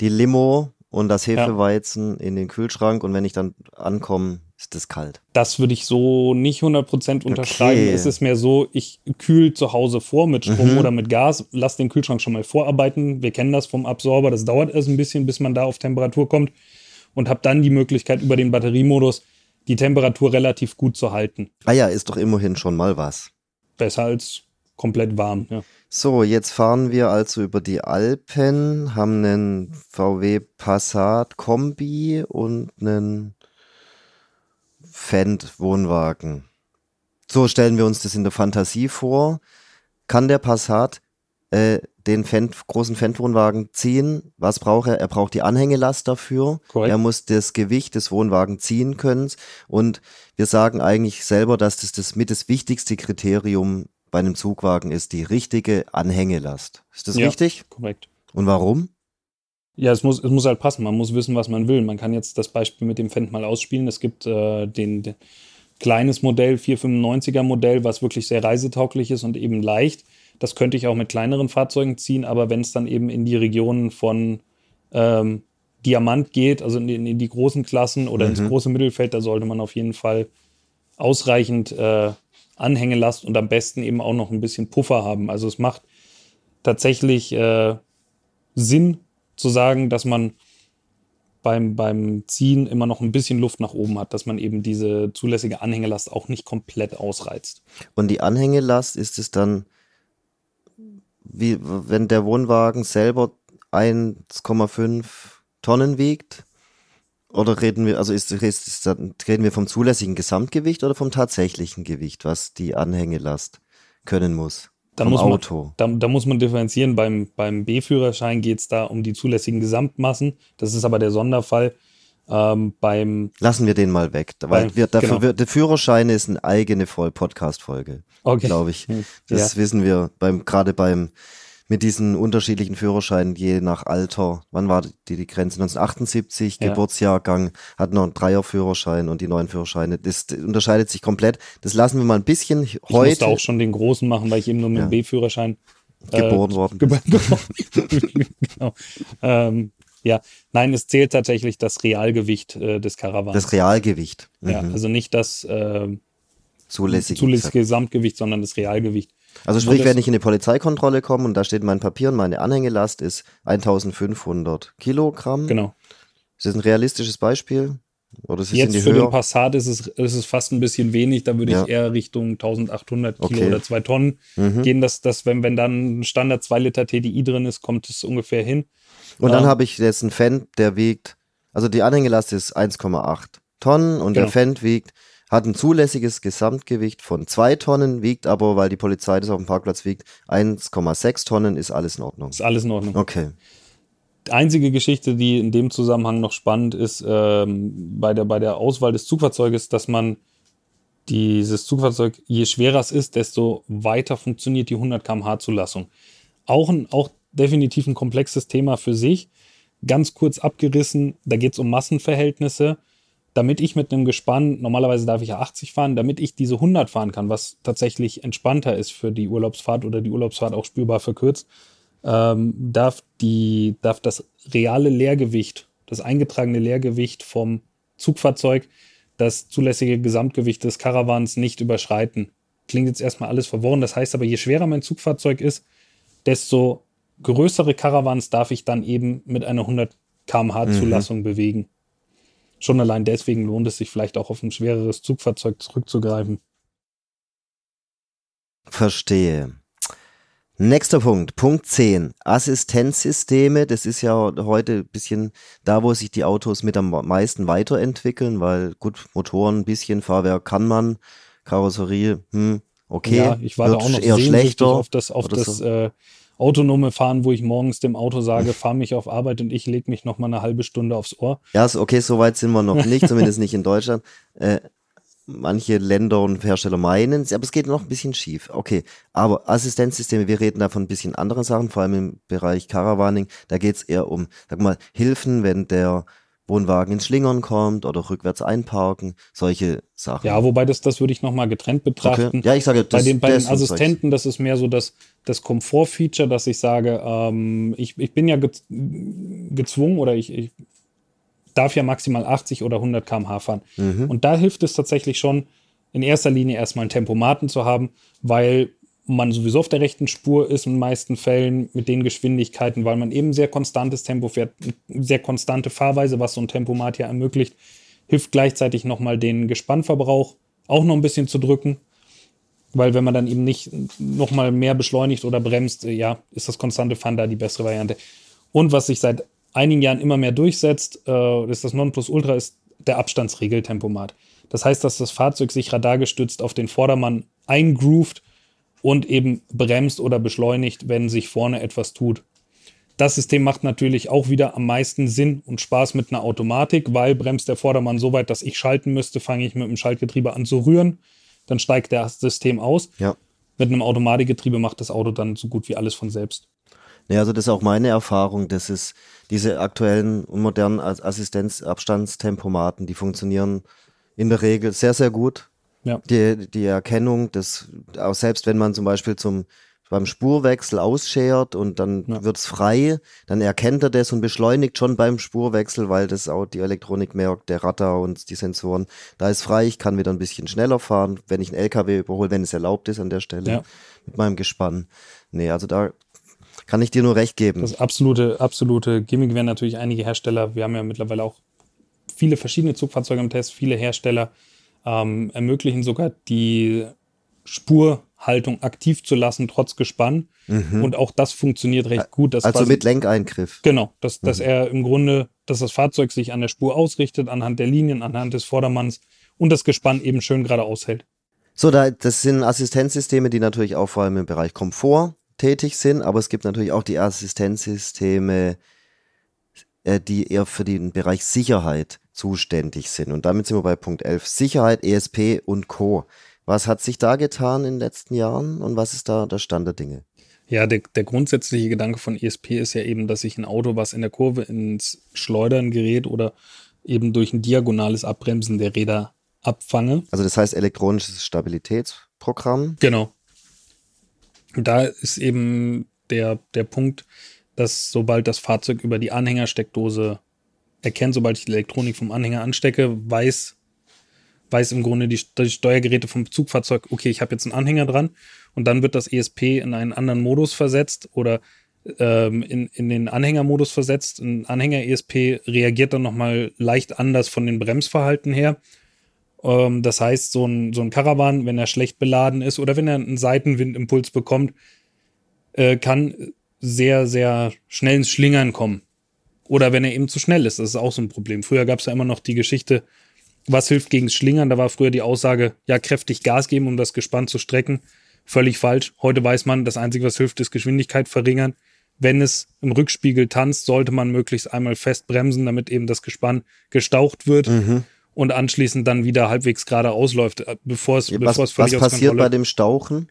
Speaker 2: die Limo und das Hefeweizen ja. in den Kühlschrank und wenn ich dann ankomme, ist das kalt.
Speaker 3: Das würde ich so nicht 100% unterschreiben. Okay. Es ist mehr so, ich kühl zu Hause vor mit Strom mhm. oder mit Gas, lass den Kühlschrank schon mal vorarbeiten. Wir kennen das vom Absorber, das dauert erst ein bisschen, bis man da auf Temperatur kommt und habe dann die Möglichkeit über den Batteriemodus die Temperatur relativ gut zu halten.
Speaker 2: Ah ja, ist doch immerhin schon mal was.
Speaker 3: Besser als komplett warm, ja.
Speaker 2: So, jetzt fahren wir also über die Alpen, haben einen VW Passat Kombi und einen Fendt-Wohnwagen. So stellen wir uns das in der Fantasie vor. Kann der Passat äh, den Fendt, großen Fendt-Wohnwagen ziehen? Was braucht er? Er braucht die Anhängelast dafür. Korrekt. Er muss das Gewicht des Wohnwagens ziehen können. Und wir sagen eigentlich selber, dass das, das mit das wichtigste Kriterium bei einem Zugwagen ist, die richtige Anhängelast. Ist das ja, richtig?
Speaker 3: Korrekt.
Speaker 2: Und warum?
Speaker 3: Ja, es muss, es muss halt passen. Man muss wissen, was man will. Man kann jetzt das Beispiel mit dem Fendt mal ausspielen. Es gibt äh, den, den kleines Modell, 495er Modell, was wirklich sehr reisetauglich ist und eben leicht. Das könnte ich auch mit kleineren Fahrzeugen ziehen, aber wenn es dann eben in die Regionen von ähm, Diamant geht, also in die, in die großen Klassen oder mhm. ins große Mittelfeld, da sollte man auf jeden Fall ausreichend äh, Anhängelast und am besten eben auch noch ein bisschen Puffer haben. Also es macht tatsächlich äh, Sinn, zu sagen, dass man beim, beim Ziehen immer noch ein bisschen Luft nach oben hat, dass man eben diese zulässige Anhängelast auch nicht komplett ausreizt.
Speaker 2: Und die Anhängelast ist es dann, wie wenn der Wohnwagen selber 1,5 Tonnen wiegt? Oder reden wir, also ist, ist, ist, reden wir vom zulässigen Gesamtgewicht oder vom tatsächlichen Gewicht, was die Anhängelast können muss?
Speaker 3: Da muss, man, da, da, muss man differenzieren. Beim, beim B-Führerschein geht es da um die zulässigen Gesamtmassen. Das ist aber der Sonderfall. Ähm, beim
Speaker 2: Lassen wir den mal weg, weil beim, wir, dafür genau. wird, der Führerschein ist eine eigene Voll-Podcast-Folge, okay. glaube ich. Das ja. wissen wir beim gerade beim mit diesen unterschiedlichen Führerscheinen je nach Alter. Wann war die, die Grenze? 1978, ja. Geburtsjahrgang, hat noch einen Dreierführerschein und die neuen Führerscheine. Das, unterscheidet sich komplett. Das lassen wir mal ein bisschen
Speaker 3: ich heute. Ich musste auch schon den großen machen, weil ich eben nur mit ja. dem B-Führerschein
Speaker 2: äh, geboren worden bin.
Speaker 3: genau. Ähm, ja, nein, es zählt tatsächlich das Realgewicht äh, des Karawans.
Speaker 2: Das Realgewicht.
Speaker 3: Mhm. Ja, also nicht das äh,
Speaker 2: zulässige,
Speaker 3: zulässige Gesamtgewicht, sondern das Realgewicht.
Speaker 2: Also sprich, wenn ich in eine Polizeikontrolle komme und da steht mein Papier und meine Anhängelast ist 1500 Kilogramm.
Speaker 3: Genau.
Speaker 2: Ist das ein realistisches Beispiel? Oder ist
Speaker 3: es Jetzt für Höhe? den Passat ist es, ist es fast ein bisschen wenig. Da würde ja. ich eher Richtung 1800 Kilo okay. oder 2 Tonnen mhm. gehen. Dass, dass wenn, wenn dann ein Standard 2 Liter TDI drin ist, kommt es ungefähr hin.
Speaker 2: Und dann ähm, habe ich jetzt einen Fendt, der wiegt, also die Anhängelast ist 1,8 Tonnen und genau. der Fendt wiegt hat ein zulässiges Gesamtgewicht von zwei Tonnen, wiegt aber, weil die Polizei das auf dem Parkplatz wiegt, 1,6 Tonnen, ist alles in Ordnung.
Speaker 3: Ist alles in Ordnung.
Speaker 2: Okay.
Speaker 3: einzige Geschichte, die in dem Zusammenhang noch spannend ist, ähm, bei, der, bei der Auswahl des Zugfahrzeuges, dass man dieses Zugfahrzeug, je schwerer es ist, desto weiter funktioniert die 100 km/h Zulassung. Auch, ein, auch definitiv ein komplexes Thema für sich. Ganz kurz abgerissen, da geht es um Massenverhältnisse. Damit ich mit einem Gespann, normalerweise darf ich ja 80 fahren, damit ich diese 100 fahren kann, was tatsächlich entspannter ist für die Urlaubsfahrt oder die Urlaubsfahrt auch spürbar verkürzt, ähm, darf, die, darf das reale Leergewicht, das eingetragene Leergewicht vom Zugfahrzeug das zulässige Gesamtgewicht des Karawans nicht überschreiten. Klingt jetzt erstmal alles verworren. Das heißt aber, je schwerer mein Zugfahrzeug ist, desto größere Karawans darf ich dann eben mit einer 100 km/h. Zulassung mhm. bewegen. Schon allein deswegen lohnt es sich vielleicht auch auf ein schwereres Zugfahrzeug zurückzugreifen.
Speaker 2: Verstehe. Nächster Punkt, Punkt 10. Assistenzsysteme. Das ist ja heute ein bisschen da, wo sich die Autos mit am meisten weiterentwickeln, weil gut, Motoren ein bisschen, Fahrwerk kann man, Karosserie, hm, okay. Ja,
Speaker 3: ich war da auch noch eher schlechter auf das, auf das so. äh, autonome Fahren, wo ich morgens dem Auto sage, fahr mich auf Arbeit und ich lege mich noch mal eine halbe Stunde aufs Ohr.
Speaker 2: Ja, okay, so weit sind wir noch nicht, zumindest nicht in Deutschland. Äh, manche Länder und Hersteller meinen, aber es geht noch ein bisschen schief. Okay, aber Assistenzsysteme, wir reden da von ein bisschen anderen Sachen, vor allem im Bereich Caravaning, da geht es eher um, sag mal, Hilfen, wenn der Wohnwagen ins Schlingern kommt oder rückwärts einparken, solche Sachen.
Speaker 3: Ja, wobei das, das würde ich nochmal getrennt betrachten.
Speaker 2: Okay. Ja, ich sage,
Speaker 3: das, bei den, bei den Assistenten, das ist mehr so das, das Komfortfeature, dass ich sage, ähm, ich, ich bin ja gezwungen oder ich, ich darf ja maximal 80 oder 100 km/h fahren. Mhm. Und da hilft es tatsächlich schon, in erster Linie erstmal einen Tempomaten zu haben, weil man sowieso auf der rechten Spur ist in den meisten Fällen mit den Geschwindigkeiten, weil man eben sehr konstantes Tempo fährt, sehr konstante Fahrweise, was so ein Tempomat ja ermöglicht, hilft gleichzeitig nochmal den Gespannverbrauch auch noch ein bisschen zu drücken, weil wenn man dann eben nicht nochmal mehr beschleunigt oder bremst, ja, ist das konstante Fahren da die bessere Variante. Und was sich seit einigen Jahren immer mehr durchsetzt, äh, ist das Nonplusultra, ist der Abstandsregeltempomat. Das heißt, dass das Fahrzeug sich radargestützt auf den Vordermann eingroovt und eben bremst oder beschleunigt, wenn sich vorne etwas tut. Das System macht natürlich auch wieder am meisten Sinn und Spaß mit einer Automatik, weil bremst der Vordermann so weit, dass ich schalten müsste, fange ich mit dem Schaltgetriebe an zu rühren, dann steigt das System aus.
Speaker 2: Ja.
Speaker 3: Mit einem Automatikgetriebe macht das Auto dann so gut wie alles von selbst.
Speaker 2: Ja, also das ist auch meine Erfahrung, dass es diese aktuellen und modernen Assistenzabstandstempomaten, die funktionieren in der Regel sehr, sehr gut.
Speaker 3: Ja.
Speaker 2: Die, die Erkennung, dass auch selbst wenn man zum Beispiel zum beim Spurwechsel ausschert und dann ja. es frei, dann erkennt er das und beschleunigt schon beim Spurwechsel, weil das auch die Elektronik merkt, der Radar und die Sensoren. Da ist frei, ich kann wieder ein bisschen schneller fahren, wenn ich einen LKW überhole, wenn es erlaubt ist an der Stelle ja. mit meinem Gespann. Nee, also da kann ich dir nur recht geben.
Speaker 3: Das absolute, absolute Gimmick wären natürlich einige Hersteller. Wir haben ja mittlerweile auch viele verschiedene Zugfahrzeuge im Test. Viele Hersteller ähm, ermöglichen sogar die Spurhaltung aktiv zu lassen, trotz Gespann. Mhm. Und auch das funktioniert recht gut.
Speaker 2: also quasi, mit Lenkeingriff.
Speaker 3: Genau, dass, mhm. dass er im Grunde, dass das Fahrzeug sich an der Spur ausrichtet, anhand der Linien, anhand des Vordermanns und das Gespann eben schön gerade aushält.
Speaker 2: So, da, das sind Assistenzsysteme, die natürlich auch vor allem im Bereich Komfort tätig sind, aber es gibt natürlich auch die Assistenzsysteme, äh, die eher für den Bereich Sicherheit zuständig sind. Und damit sind wir bei Punkt 11. Sicherheit, ESP und Co. Was hat sich da getan in den letzten Jahren und was ist da der Stand der Dinge?
Speaker 3: Ja, der, der grundsätzliche Gedanke von ESP ist ja eben, dass ich ein Auto, was in der Kurve ins Schleudern gerät oder eben durch ein diagonales Abbremsen der Räder abfange.
Speaker 2: Also das heißt elektronisches Stabilitätsprogramm.
Speaker 3: Genau da ist eben der, der Punkt, dass sobald das Fahrzeug über die Anhängersteckdose erkennt, sobald ich die Elektronik vom Anhänger anstecke, weiß, weiß im Grunde die, die Steuergeräte vom Zugfahrzeug, okay, ich habe jetzt einen Anhänger dran und dann wird das ESP in einen anderen Modus versetzt oder ähm, in, in den Anhängermodus versetzt. Ein Anhänger-ESP reagiert dann nochmal leicht anders von den Bremsverhalten her ähm, das heißt, so ein, so ein Caravan, wenn er schlecht beladen ist oder wenn er einen Seitenwindimpuls bekommt, äh, kann sehr, sehr schnell ins Schlingern kommen. Oder wenn er eben zu schnell ist, das ist auch so ein Problem. Früher gab es ja immer noch die Geschichte, was hilft gegen Schlingern? Da war früher die Aussage, ja, kräftig Gas geben, um das Gespann zu strecken. Völlig falsch. Heute weiß man, das Einzige, was hilft, ist Geschwindigkeit verringern. wenn es im Rückspiegel tanzt, sollte man möglichst einmal fest bremsen, damit eben das Gespann gestaucht wird
Speaker 2: Mhm.
Speaker 3: und anschließend dann wieder halbwegs gerade ausläuft, äh, bevor es,
Speaker 2: Was,
Speaker 3: bevor es
Speaker 2: was
Speaker 3: völlig aus
Speaker 2: passiert bei dem Stauchen?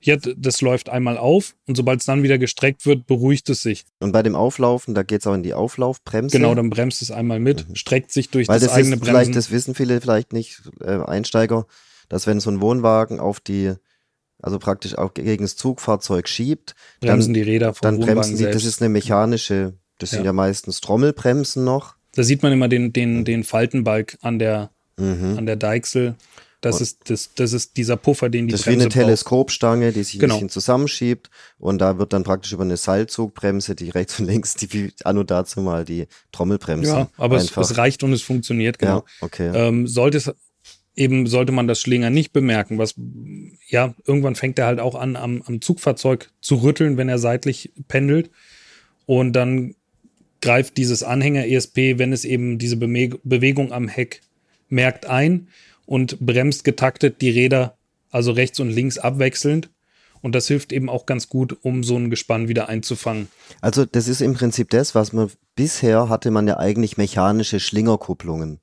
Speaker 3: Ja, das läuft einmal auf und sobald es dann wieder gestreckt wird, beruhigt es sich.
Speaker 2: Und bei dem Auflaufen, da geht es auch in die Auflaufbremse.
Speaker 3: Genau, dann bremst es einmal mit, streckt sich durch
Speaker 2: Mhm. Weil
Speaker 3: das,
Speaker 2: das,
Speaker 3: eigene
Speaker 2: vielleicht,
Speaker 3: Bremsen.
Speaker 2: das wissen viele vielleicht nicht, äh, Einsteiger, dass wenn so ein Wohnwagen auf die, also praktisch auch gegen das Zugfahrzeug schiebt,
Speaker 3: bremsen
Speaker 2: dann,
Speaker 3: die Räder vom
Speaker 2: dann
Speaker 3: Wohnwagen
Speaker 2: bremsen die,
Speaker 3: selbst.
Speaker 2: das ist eine mechanische, das sind
Speaker 3: Ja.
Speaker 2: ja meistens Trommelbremsen noch.
Speaker 3: da sieht man immer den, den, den Faltenbalg an der,
Speaker 2: Mhm.
Speaker 3: an der Deichsel. Das ist, das, das ist dieser Puffer, den die
Speaker 2: Das ist wie eine Teleskopstange, die sich
Speaker 3: Genau.
Speaker 2: ein bisschen zusammenschiebt und da wird dann praktisch über eine Seilzugbremse, die rechts und links, die an und dazu mal die
Speaker 3: braucht.
Speaker 2: Trommelbremse.
Speaker 3: Ja, aber es, es reicht und es funktioniert, genau.
Speaker 2: Ja, okay.
Speaker 3: Ähm, sollte es eben, sollte man das Schlinger nicht bemerken, was, ja, irgendwann fängt er halt auch an, am, am Zugfahrzeug zu rütteln, wenn er seitlich pendelt. Und dann greift dieses Anhänger ESP, wenn es eben diese Bewegung am Heck merkt, ein und bremst getaktet die Räder, also rechts und links abwechselnd. Und das hilft eben auch ganz gut, um so ein Gespann wieder einzufangen.
Speaker 2: Also das ist im Prinzip das, was man bisher hatte man ja eigentlich mechanische Schlingerkupplungen.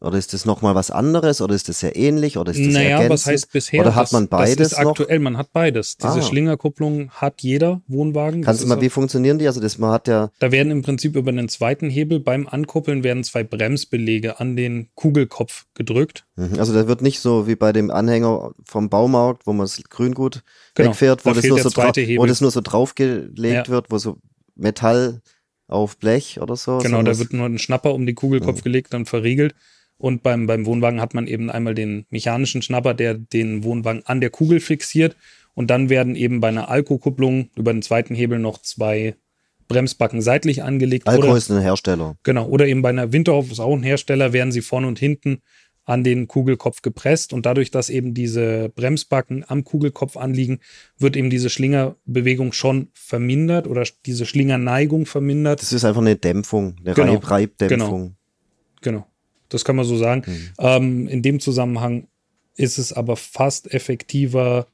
Speaker 2: Oder ist das nochmal was anderes oder ist das sehr ähnlich oder ist das
Speaker 3: Naja,
Speaker 2: ergänzend?
Speaker 3: was heißt bisher?
Speaker 2: Oder hat man beides
Speaker 3: Das ist
Speaker 2: noch?
Speaker 3: aktuell, man hat beides. Diese
Speaker 2: Ah.
Speaker 3: Schlingerkupplung hat jeder Wohnwagen.
Speaker 2: Kannst du mal, wie funktionieren die? Also das man hat ja,
Speaker 3: Da werden im Prinzip über den zweiten Hebel beim Ankuppeln werden zwei Bremsbelege an den Kugelkopf gedrückt.
Speaker 2: mhm, also da wird nicht so wie bei dem Anhänger vom Baumarkt, wo man das Grüngut
Speaker 3: Genau,
Speaker 2: wegfährt, wo
Speaker 3: da
Speaker 2: das, nur so wo das nur so draufgelegt
Speaker 3: Ja.
Speaker 2: wird, wo so Metall auf Blech oder so.
Speaker 3: Genau, da wird nur ein Schnapper um den Kugelkopf gelegt und verriegelt. Und beim, beim Wohnwagen hat man eben einmal den mechanischen Schnapper, der den Wohnwagen an der Kugel fixiert. Und dann werden eben bei einer Alko-Kupplung über den zweiten Hebel noch zwei Bremsbacken seitlich angelegt.
Speaker 2: Alko
Speaker 3: oder,
Speaker 2: ist ein Hersteller.
Speaker 3: genau, oder eben bei einer Winterhoff, ist auch ein Hersteller, werden sie vorne und hinten an den Kugelkopf gepresst. Und dadurch, dass eben diese Bremsbacken am Kugelkopf anliegen, wird eben diese Schlingerbewegung schon vermindert oder diese Schlingerneigung vermindert.
Speaker 2: Das ist einfach eine Dämpfung, eine
Speaker 3: Genau,
Speaker 2: Reib Reibdämpfung.
Speaker 3: Genau, das kann man so sagen.
Speaker 2: Mhm.
Speaker 3: Ähm, in dem Zusammenhang ist es aber fast effektiver,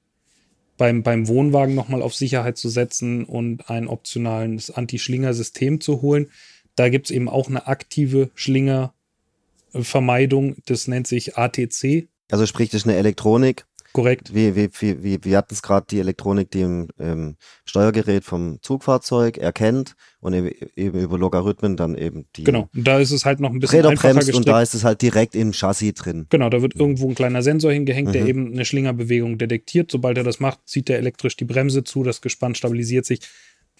Speaker 3: beim, beim Wohnwagen nochmal auf Sicherheit zu setzen und ein optionales Anti-Schlinger-System zu holen. Da gibt es eben auch eine aktive Schlingervermeidung. Das nennt sich ATC,
Speaker 2: Also sprich, das ist eine Elektronik,
Speaker 3: korrekt?
Speaker 2: wie, wie, wie, wie wir hatten es gerade die Elektronik, die im ähm, Steuergerät vom Zugfahrzeug erkennt und eben, über Logarithmen dann eben die
Speaker 3: Genau. Und da ist es halt noch ein bisschen
Speaker 2: Räder
Speaker 3: einfacher
Speaker 2: bremst und
Speaker 3: gestrickt.
Speaker 2: da ist es halt direkt im Chassis drin.
Speaker 3: Genau, da wird irgendwo ein kleiner Sensor hingehängt, der
Speaker 2: Mhm.
Speaker 3: eben eine Schlingerbewegung detektiert. Sobald er das macht, zieht er elektrisch die Bremse zu, das Gespann stabilisiert sich.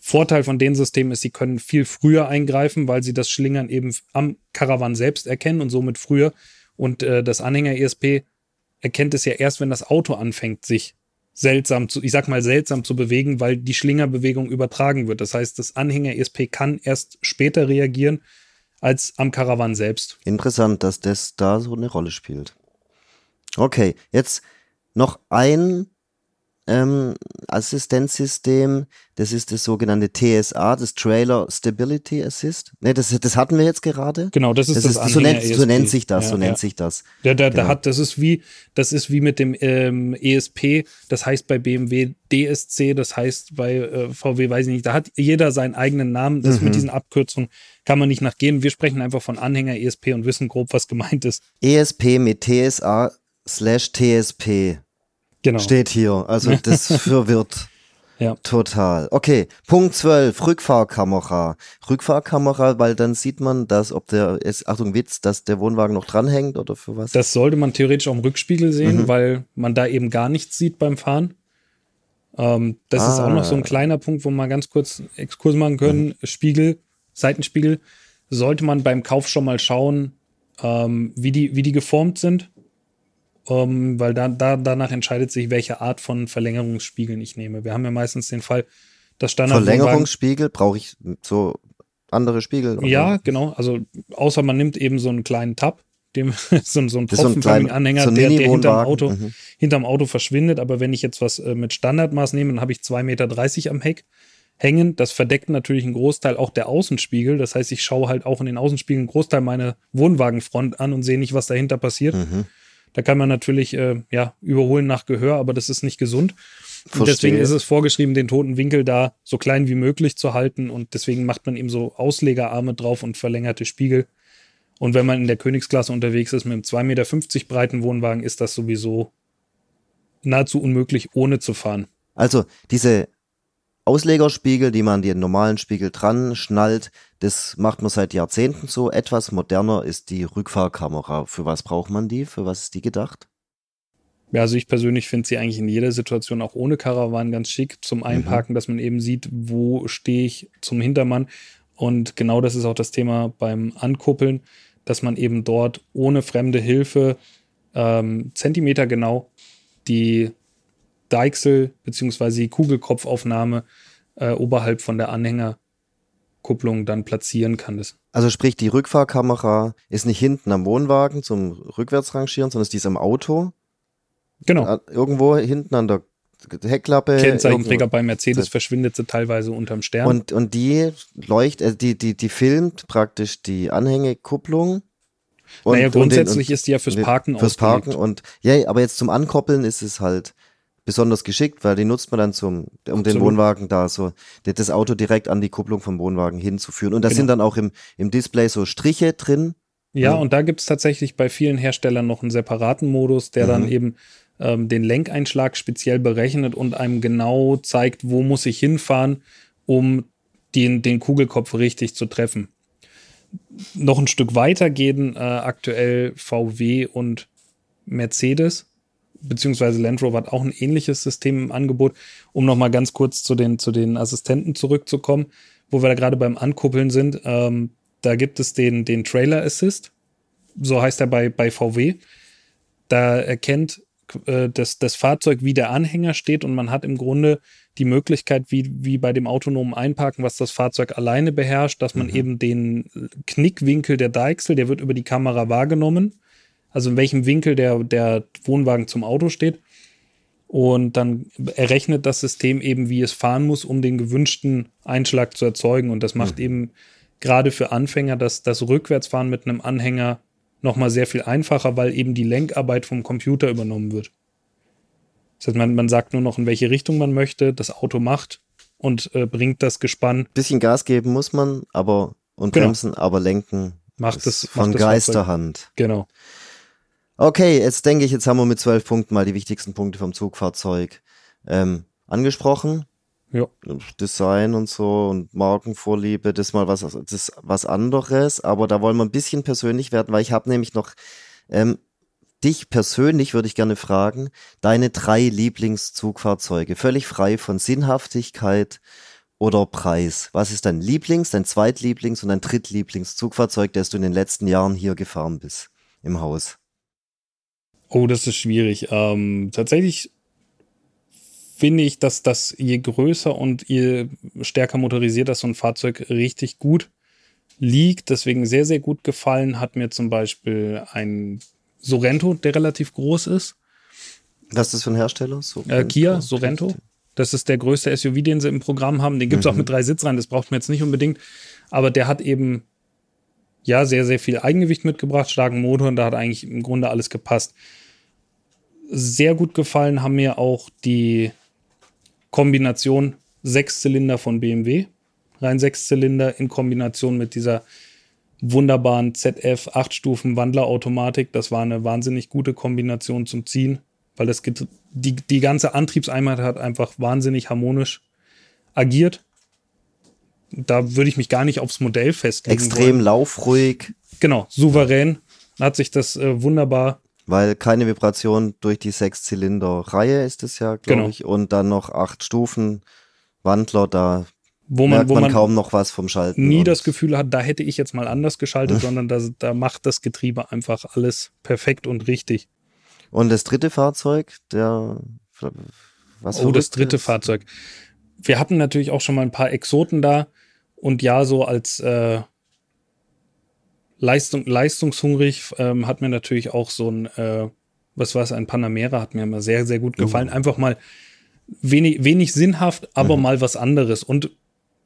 Speaker 3: Vorteil von den Systemen ist, sie können viel früher eingreifen, weil sie das Schlingern eben am Karawan selbst erkennen und somit früher. Und äh, das Anhänger-ESP erkennt es ja erst, wenn das Auto anfängt, sich seltsam zu, ich sag mal seltsam zu bewegen, weil die Schlingerbewegung übertragen wird. Das heißt, das Anhänger-ESP kann erst später reagieren als am Karawan selbst.
Speaker 2: Interessant, dass das da so eine Rolle spielt. Okay, jetzt noch ein ähm, Assistenzsystem, das ist das sogenannte TSA, das Trailer Stability Assist. Ne, das, das hatten wir jetzt gerade.
Speaker 3: Genau, das ist
Speaker 2: Das
Speaker 3: das,
Speaker 2: ist, so, nennt, so
Speaker 3: Anhänger-ESP.
Speaker 2: nennt sich das,
Speaker 3: Ja,
Speaker 2: so
Speaker 3: ja.
Speaker 2: nennt sich das.
Speaker 3: Ja, da, da
Speaker 2: Genau.
Speaker 3: hat, das ist wie, das ist wie mit dem ähm, ESP, das heißt bei BMW DSC, das heißt bei äh, VW, weiß ich nicht, da hat jeder seinen eigenen Namen. Das
Speaker 2: Mhm.
Speaker 3: mit diesen Abkürzungen kann man nicht nachgehen. Wir sprechen einfach von Anhänger ESP und wissen grob, was gemeint ist.
Speaker 2: ESP mit TSA slash TSP
Speaker 3: Genau.
Speaker 2: steht hier. Also das verwirrt.
Speaker 3: Ja.
Speaker 2: Total. Okay, Punkt 12, Rückfahrkamera. Rückfahrkamera, weil dann sieht man, dass, ob der, ist, Achtung Witz, dass der Wohnwagen noch dranhängt oder für was?
Speaker 3: Das sollte man theoretisch auch im Rückspiegel sehen,
Speaker 2: Mhm.
Speaker 3: weil man da eben gar nichts sieht beim Fahren. Ähm, das ist auch noch so ein
Speaker 2: Ah.
Speaker 3: kleiner Punkt, wo wir mal ganz kurz Exkurs machen können.
Speaker 2: Mhm.
Speaker 3: Spiegel, Seitenspiegel, sollte man beim Kauf schon mal schauen, ähm, wie, die, wie die geformt sind. Ähm, weil da, da, danach entscheidet sich, welche Art von Verlängerungsspiegeln ich nehme. Wir haben ja meistens den Fall, dass Standard
Speaker 2: Verlängerungsspiegel, brauche ich so andere Spiegel? oder?
Speaker 3: ja, genau. Also außer man nimmt eben so einen kleinen Tab, dem, so, so einen
Speaker 2: ist so ein
Speaker 3: der, der hinterm. Auto,
Speaker 2: Mhm.
Speaker 3: hinterm Auto verschwindet. Aber wenn ich jetzt was äh, mit Standardmaß nehme, dann habe ich 2,30 Meter am Heck hängen. Das verdeckt natürlich einen Großteil auch der Außenspiegel. Das heißt, ich schaue halt auch in den Außenspiegeln einen Großteil meiner Wohnwagenfront an und sehe nicht, was dahinter passiert.
Speaker 2: Mhm.
Speaker 3: Da kann man natürlich äh, ja, überholen nach Gehör, aber das ist nicht gesund. Und deswegen ist es vorgeschrieben, den toten Winkel da so klein wie möglich zu halten. Und deswegen macht man eben so Auslegerarme drauf und verlängerte Spiegel. Und wenn man in der Königsklasse unterwegs ist mit einem 2,50 Meter breiten Wohnwagen, ist das sowieso nahezu unmöglich, ohne zu fahren.
Speaker 2: Also diese Auslegerspiegel, die man den normalen Spiegel dran schnallt, das macht man seit Jahrzehnten so. Etwas moderner ist die Rückfahrkamera. Für was braucht man die? Für was ist die gedacht?
Speaker 3: Ja, also ich persönlich finde sie eigentlich in jeder Situation auch ohne Karawan ganz schick zum mhm. Einparken, mhm. dass man eben sieht, wo stehe ich zum Hintermann. Und genau das ist auch das Thema beim Ankuppeln, dass man eben dort ohne fremde Hilfe ähm, Zentimeter genau die Deichsel bzw. die Kugelkopfaufnahme äh, oberhalb von der Anhängerkupplung dann platzieren kann. Das.
Speaker 2: Also sprich, die Rückfahrkamera ist nicht hinten am Wohnwagen zum Rückwärtsrangieren, sondern ist dies am Auto.
Speaker 3: Genau.
Speaker 2: Irgendwo hinten an der Heckklappe.
Speaker 3: Kennzeichenträger bei Mercedes verschwindet sie teilweise unterm Stern.
Speaker 2: Und, und die leuchtet, also die, die, die filmt praktisch die Anhängekupplung.
Speaker 3: Und, naja, grundsätzlich und den, ist die ja fürs Parken
Speaker 2: Fürs ausgelegt. Parken und, ja, aber jetzt zum Ankoppeln ist es halt besonders geschickt, weil die nutzt man dann zum, um Absolut. den Wohnwagen da so, das Auto direkt an die Kupplung vom Wohnwagen hinzuführen. Und da genau. sind dann auch im, im Display so Striche drin.
Speaker 3: Ja, mhm. und da gibt es tatsächlich bei vielen Herstellern noch einen separaten Modus, der mhm. dann eben ähm, den Lenkeinschlag speziell berechnet und einem genau zeigt, wo muss ich hinfahren, um den, den Kugelkopf richtig zu treffen. Noch ein Stück weiter gehen äh, aktuell VW und Mercedes beziehungsweise Land Rover hat auch ein ähnliches System im Angebot, um nochmal ganz kurz zu den, zu den Assistenten zurückzukommen, wo wir da gerade beim Ankuppeln sind. Ähm, da gibt es den, den Trailer Assist, so heißt er bei, bei VW. Da erkennt äh, das, das Fahrzeug, wie der Anhänger steht und man hat im Grunde die Möglichkeit, wie, wie bei dem autonomen Einparken, was das Fahrzeug alleine beherrscht, dass man mhm. eben den Knickwinkel der Deichsel, der wird über die Kamera wahrgenommen also in welchem Winkel der, der Wohnwagen zum Auto steht. Und dann errechnet das System eben, wie es fahren muss, um den gewünschten Einschlag zu erzeugen. Und das macht mhm. eben gerade für Anfänger das, das Rückwärtsfahren mit einem Anhänger nochmal sehr viel einfacher, weil eben die Lenkarbeit vom Computer übernommen wird. Das heißt, man, man sagt nur noch, in welche Richtung man möchte, das Auto macht und äh, bringt das Gespann.
Speaker 2: Bisschen Gas geben muss man, aber und genau. bremsen, aber lenken
Speaker 3: macht es
Speaker 2: von
Speaker 3: macht
Speaker 2: Geisterhand.
Speaker 3: Genau.
Speaker 2: Okay, jetzt denke ich, jetzt haben wir mit zwölf Punkten mal die wichtigsten Punkte vom Zugfahrzeug ähm, angesprochen.
Speaker 3: Ja.
Speaker 2: Design und so und Markenvorliebe, das ist mal was, das ist was anderes, aber da wollen wir ein bisschen persönlich werden, weil ich habe nämlich noch ähm, dich persönlich würde ich gerne fragen, deine drei Lieblingszugfahrzeuge, völlig frei von Sinnhaftigkeit oder Preis. Was ist dein Lieblings, dein Zweitlieblings und dein Drittlieblingszugfahrzeug, das du in den letzten Jahren hier gefahren bist im Haus?
Speaker 3: Oh, das ist schwierig. Ähm, tatsächlich finde ich, dass das je größer und je stärker motorisiert das so ein Fahrzeug richtig gut liegt. Deswegen sehr, sehr gut gefallen hat mir zum Beispiel ein Sorento, der relativ groß ist.
Speaker 2: Was ist das für ein Hersteller?
Speaker 3: Sorento? Äh, Kia, Sorento. Das ist der größte SUV, den sie im Programm haben. Den gibt es mhm. auch mit drei Sitzreihen, das braucht man jetzt nicht unbedingt. Aber der hat eben ja sehr, sehr viel Eigengewicht mitgebracht, starken Motor und da hat eigentlich im Grunde alles gepasst sehr gut gefallen haben mir auch die Kombination Sechszylinder von BMW. Rein Sechszylinder in Kombination mit dieser wunderbaren ZF 8 Stufen Wandlerautomatik. Das war eine wahnsinnig gute Kombination zum Ziehen, weil das die, die ganze Antriebseinheit hat einfach wahnsinnig harmonisch agiert. Da würde ich mich gar nicht aufs Modell festlegen.
Speaker 2: Extrem wollen. laufruhig.
Speaker 3: Genau, souverän. Hat sich das äh, wunderbar
Speaker 2: weil keine Vibration durch die Sechszylinder-Reihe ist es ja, glaube genau. ich. Und dann noch acht Stufen Wandler, da
Speaker 3: wo man,
Speaker 2: merkt
Speaker 3: wo
Speaker 2: man, man kaum noch was vom Schalten.
Speaker 3: Nie das Gefühl hat, da hätte ich jetzt mal anders geschaltet, sondern da, da macht das Getriebe einfach alles perfekt und richtig.
Speaker 2: Und das dritte Fahrzeug, der
Speaker 3: was Oh, das dritte ist? Fahrzeug. Wir hatten natürlich auch schon mal ein paar Exoten da und ja, so als äh, Leistung, leistungshungrig ähm, hat mir natürlich auch so ein, äh, was war es, ein Panamera hat mir immer sehr, sehr gut gefallen. Mhm. Einfach mal wenig, wenig sinnhaft, aber mhm. mal was anderes. Und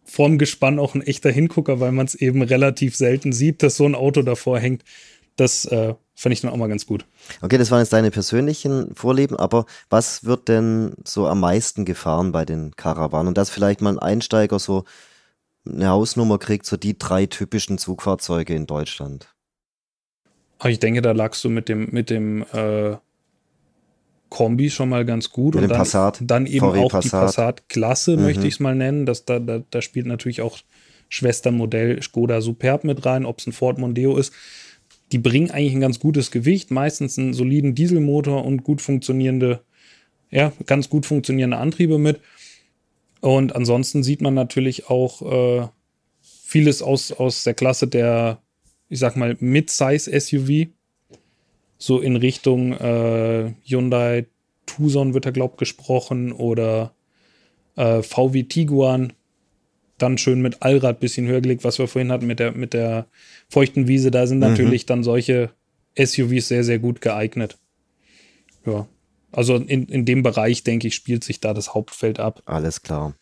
Speaker 3: vorm Gespann auch ein echter Hingucker, weil man es eben relativ selten sieht, dass so ein Auto davor hängt. Das äh, Fand ich dann auch mal ganz gut.
Speaker 2: Okay, das waren jetzt deine persönlichen Vorlieben, aber was wird denn so am meisten gefahren bei den Karawanen? Und dass vielleicht mal ein Einsteiger so eine Hausnummer kriegt, so die drei typischen Zugfahrzeuge in Deutschland.
Speaker 3: Aber ich denke, da lagst du mit dem, mit dem äh, Kombi schon mal ganz gut.
Speaker 2: Mit
Speaker 3: und dann,
Speaker 2: Passat,
Speaker 3: dann eben
Speaker 2: VW
Speaker 3: auch die
Speaker 2: Passat.
Speaker 3: Passat-Klasse,
Speaker 2: Mhm.
Speaker 3: möchte ich es mal nennen. Das, da, da, da spielt natürlich auch Schwestermodell Skoda Superb mit rein, ob es ein Ford Mondeo ist. Die bringen eigentlich ein ganz gutes Gewicht, meistens einen soliden Dieselmotor und gut funktionierende, ja, ganz gut funktionierende Antriebe mit. Und ansonsten sieht man natürlich auch äh, vieles aus, aus der Klasse der, ich sag mal, Mid-Size-SUV. So in Richtung äh, Hyundai Tucson wird da, glaub gesprochen oder äh, VW Tiguan. Dann schön mit Allrad bisschen höher gelegt, was wir vorhin hatten mit der, mit der feuchten Wiese. Da sind
Speaker 2: Mhm.
Speaker 3: natürlich dann solche SUVs sehr, sehr gut geeignet. Ja. Also in, in dem Bereich, denke ich, spielt sich da das Hauptfeld ab.
Speaker 2: Alles klar.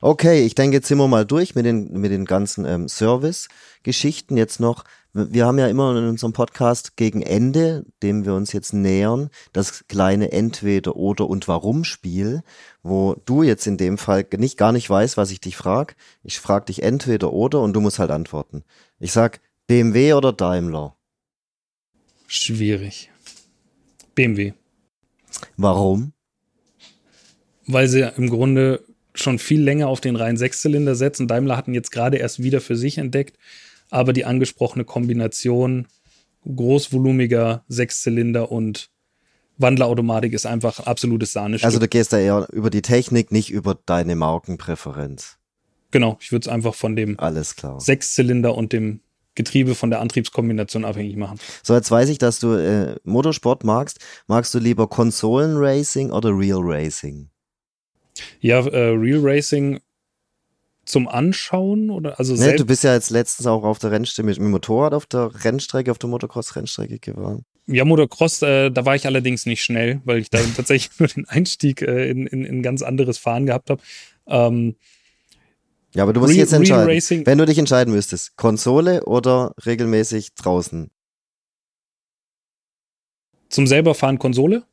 Speaker 2: Okay, ich denke, jetzt sind wir mal durch mit den, mit den ganzen ähm, Service-Geschichten. Jetzt noch, wir haben ja immer in unserem Podcast gegen Ende, dem wir uns jetzt nähern, das kleine Entweder oder und Warum-Spiel, wo du jetzt in dem Fall nicht gar nicht weißt, was ich dich frage. Ich frage dich entweder oder und du musst halt antworten. Ich sag BMW oder Daimler.
Speaker 3: Schwierig. BMW.
Speaker 2: Warum?
Speaker 3: weil sie im Grunde schon viel länger auf den reinen Sechszylinder setzen. Daimler hatten jetzt gerade erst wieder für sich entdeckt, aber die angesprochene Kombination großvolumiger Sechszylinder und Wandlerautomatik ist einfach ein absolutes Sahnestück.
Speaker 2: Also du gehst da eher über die Technik, nicht über deine Markenpräferenz.
Speaker 3: genau, ich würde es einfach von dem
Speaker 2: Alles klar.
Speaker 3: Sechszylinder und dem Getriebe von der Antriebskombination abhängig machen.
Speaker 2: So, jetzt weiß ich, dass du äh, Motorsport magst. Magst du lieber Konsolenracing oder Real Racing?
Speaker 3: Ja, äh, Real Racing zum Anschauen oder also
Speaker 2: Ne,
Speaker 3: selbst
Speaker 2: du bist ja jetzt letztens auch auf der Rennstrecke mit dem Motorrad auf der Rennstrecke, auf der Motocross-Rennstrecke gefahren.
Speaker 3: Ja, Motocross, äh, da war ich allerdings nicht schnell, weil ich da tatsächlich nur den Einstieg äh, in, in, in ganz anderes Fahren gehabt habe. Ähm,
Speaker 2: Ja, aber du musst
Speaker 3: Real-
Speaker 2: jetzt entscheiden.
Speaker 3: Racing-
Speaker 2: Wenn du dich entscheiden müsstest, Konsole oder regelmäßig draußen?
Speaker 3: zum selber fahren Konsole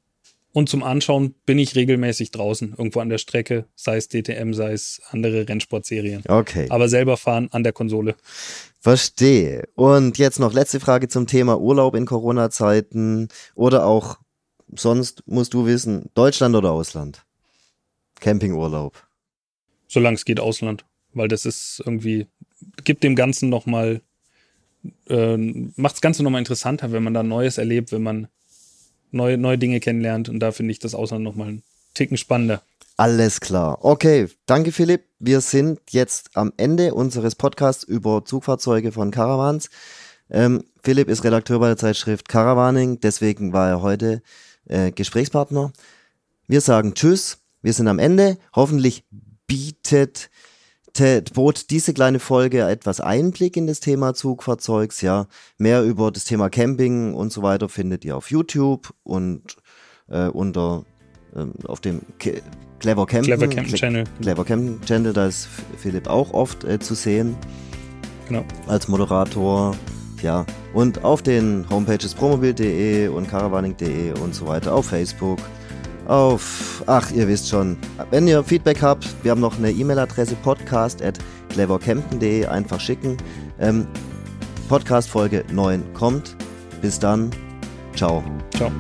Speaker 3: und zum Anschauen bin ich regelmäßig draußen, irgendwo an der Strecke, sei es DTM, sei es andere Rennsportserien.
Speaker 2: Okay,
Speaker 3: Aber selber fahren an der Konsole.
Speaker 2: verstehe. Und jetzt noch letzte Frage zum Thema Urlaub in Corona-Zeiten oder auch sonst musst du wissen, Deutschland oder Ausland? Campingurlaub.
Speaker 3: Solange es geht, Ausland. Weil das ist irgendwie, gibt dem Ganzen nochmal, äh, macht das Ganze nochmal interessanter, wenn man da Neues erlebt, wenn man neue, neue Dinge kennenlernt. Und da finde ich das Ausland nochmal einen Ticken spannender.
Speaker 2: Alles klar. Okay, danke Philipp. Wir sind jetzt am Ende unseres Podcasts über Zugfahrzeuge von Caravans. Ähm, Philipp ist Redakteur bei der Zeitschrift Caravaning, deswegen war er heute äh, Gesprächspartner. Wir sagen Tschüss. Wir sind am Ende. Hoffentlich bietet te- bot diese kleine Folge etwas Einblick in das Thema Zugfahrzeugs. Ja, mehr über das Thema Camping und so weiter findet ihr auf YouTube und äh, unter ähm, auf dem Ke Clever Campen,
Speaker 3: Clever Campen Channel.
Speaker 2: Clever Campen Channel, da ist Philipp auch oft äh, zu sehen
Speaker 3: Genau.
Speaker 2: als Moderator. Ja, und auf den Homepages promobil.de und caravaning.de und so weiter, auf Facebook, auf, ach, ihr wisst schon, wenn ihr Feedback habt, wir haben noch eine E-Mail-Adresse podcast at clevercampton.de, einfach schicken. Ähm, Podcast Folge 9 kommt. Bis dann. Ciao.
Speaker 3: Ciao.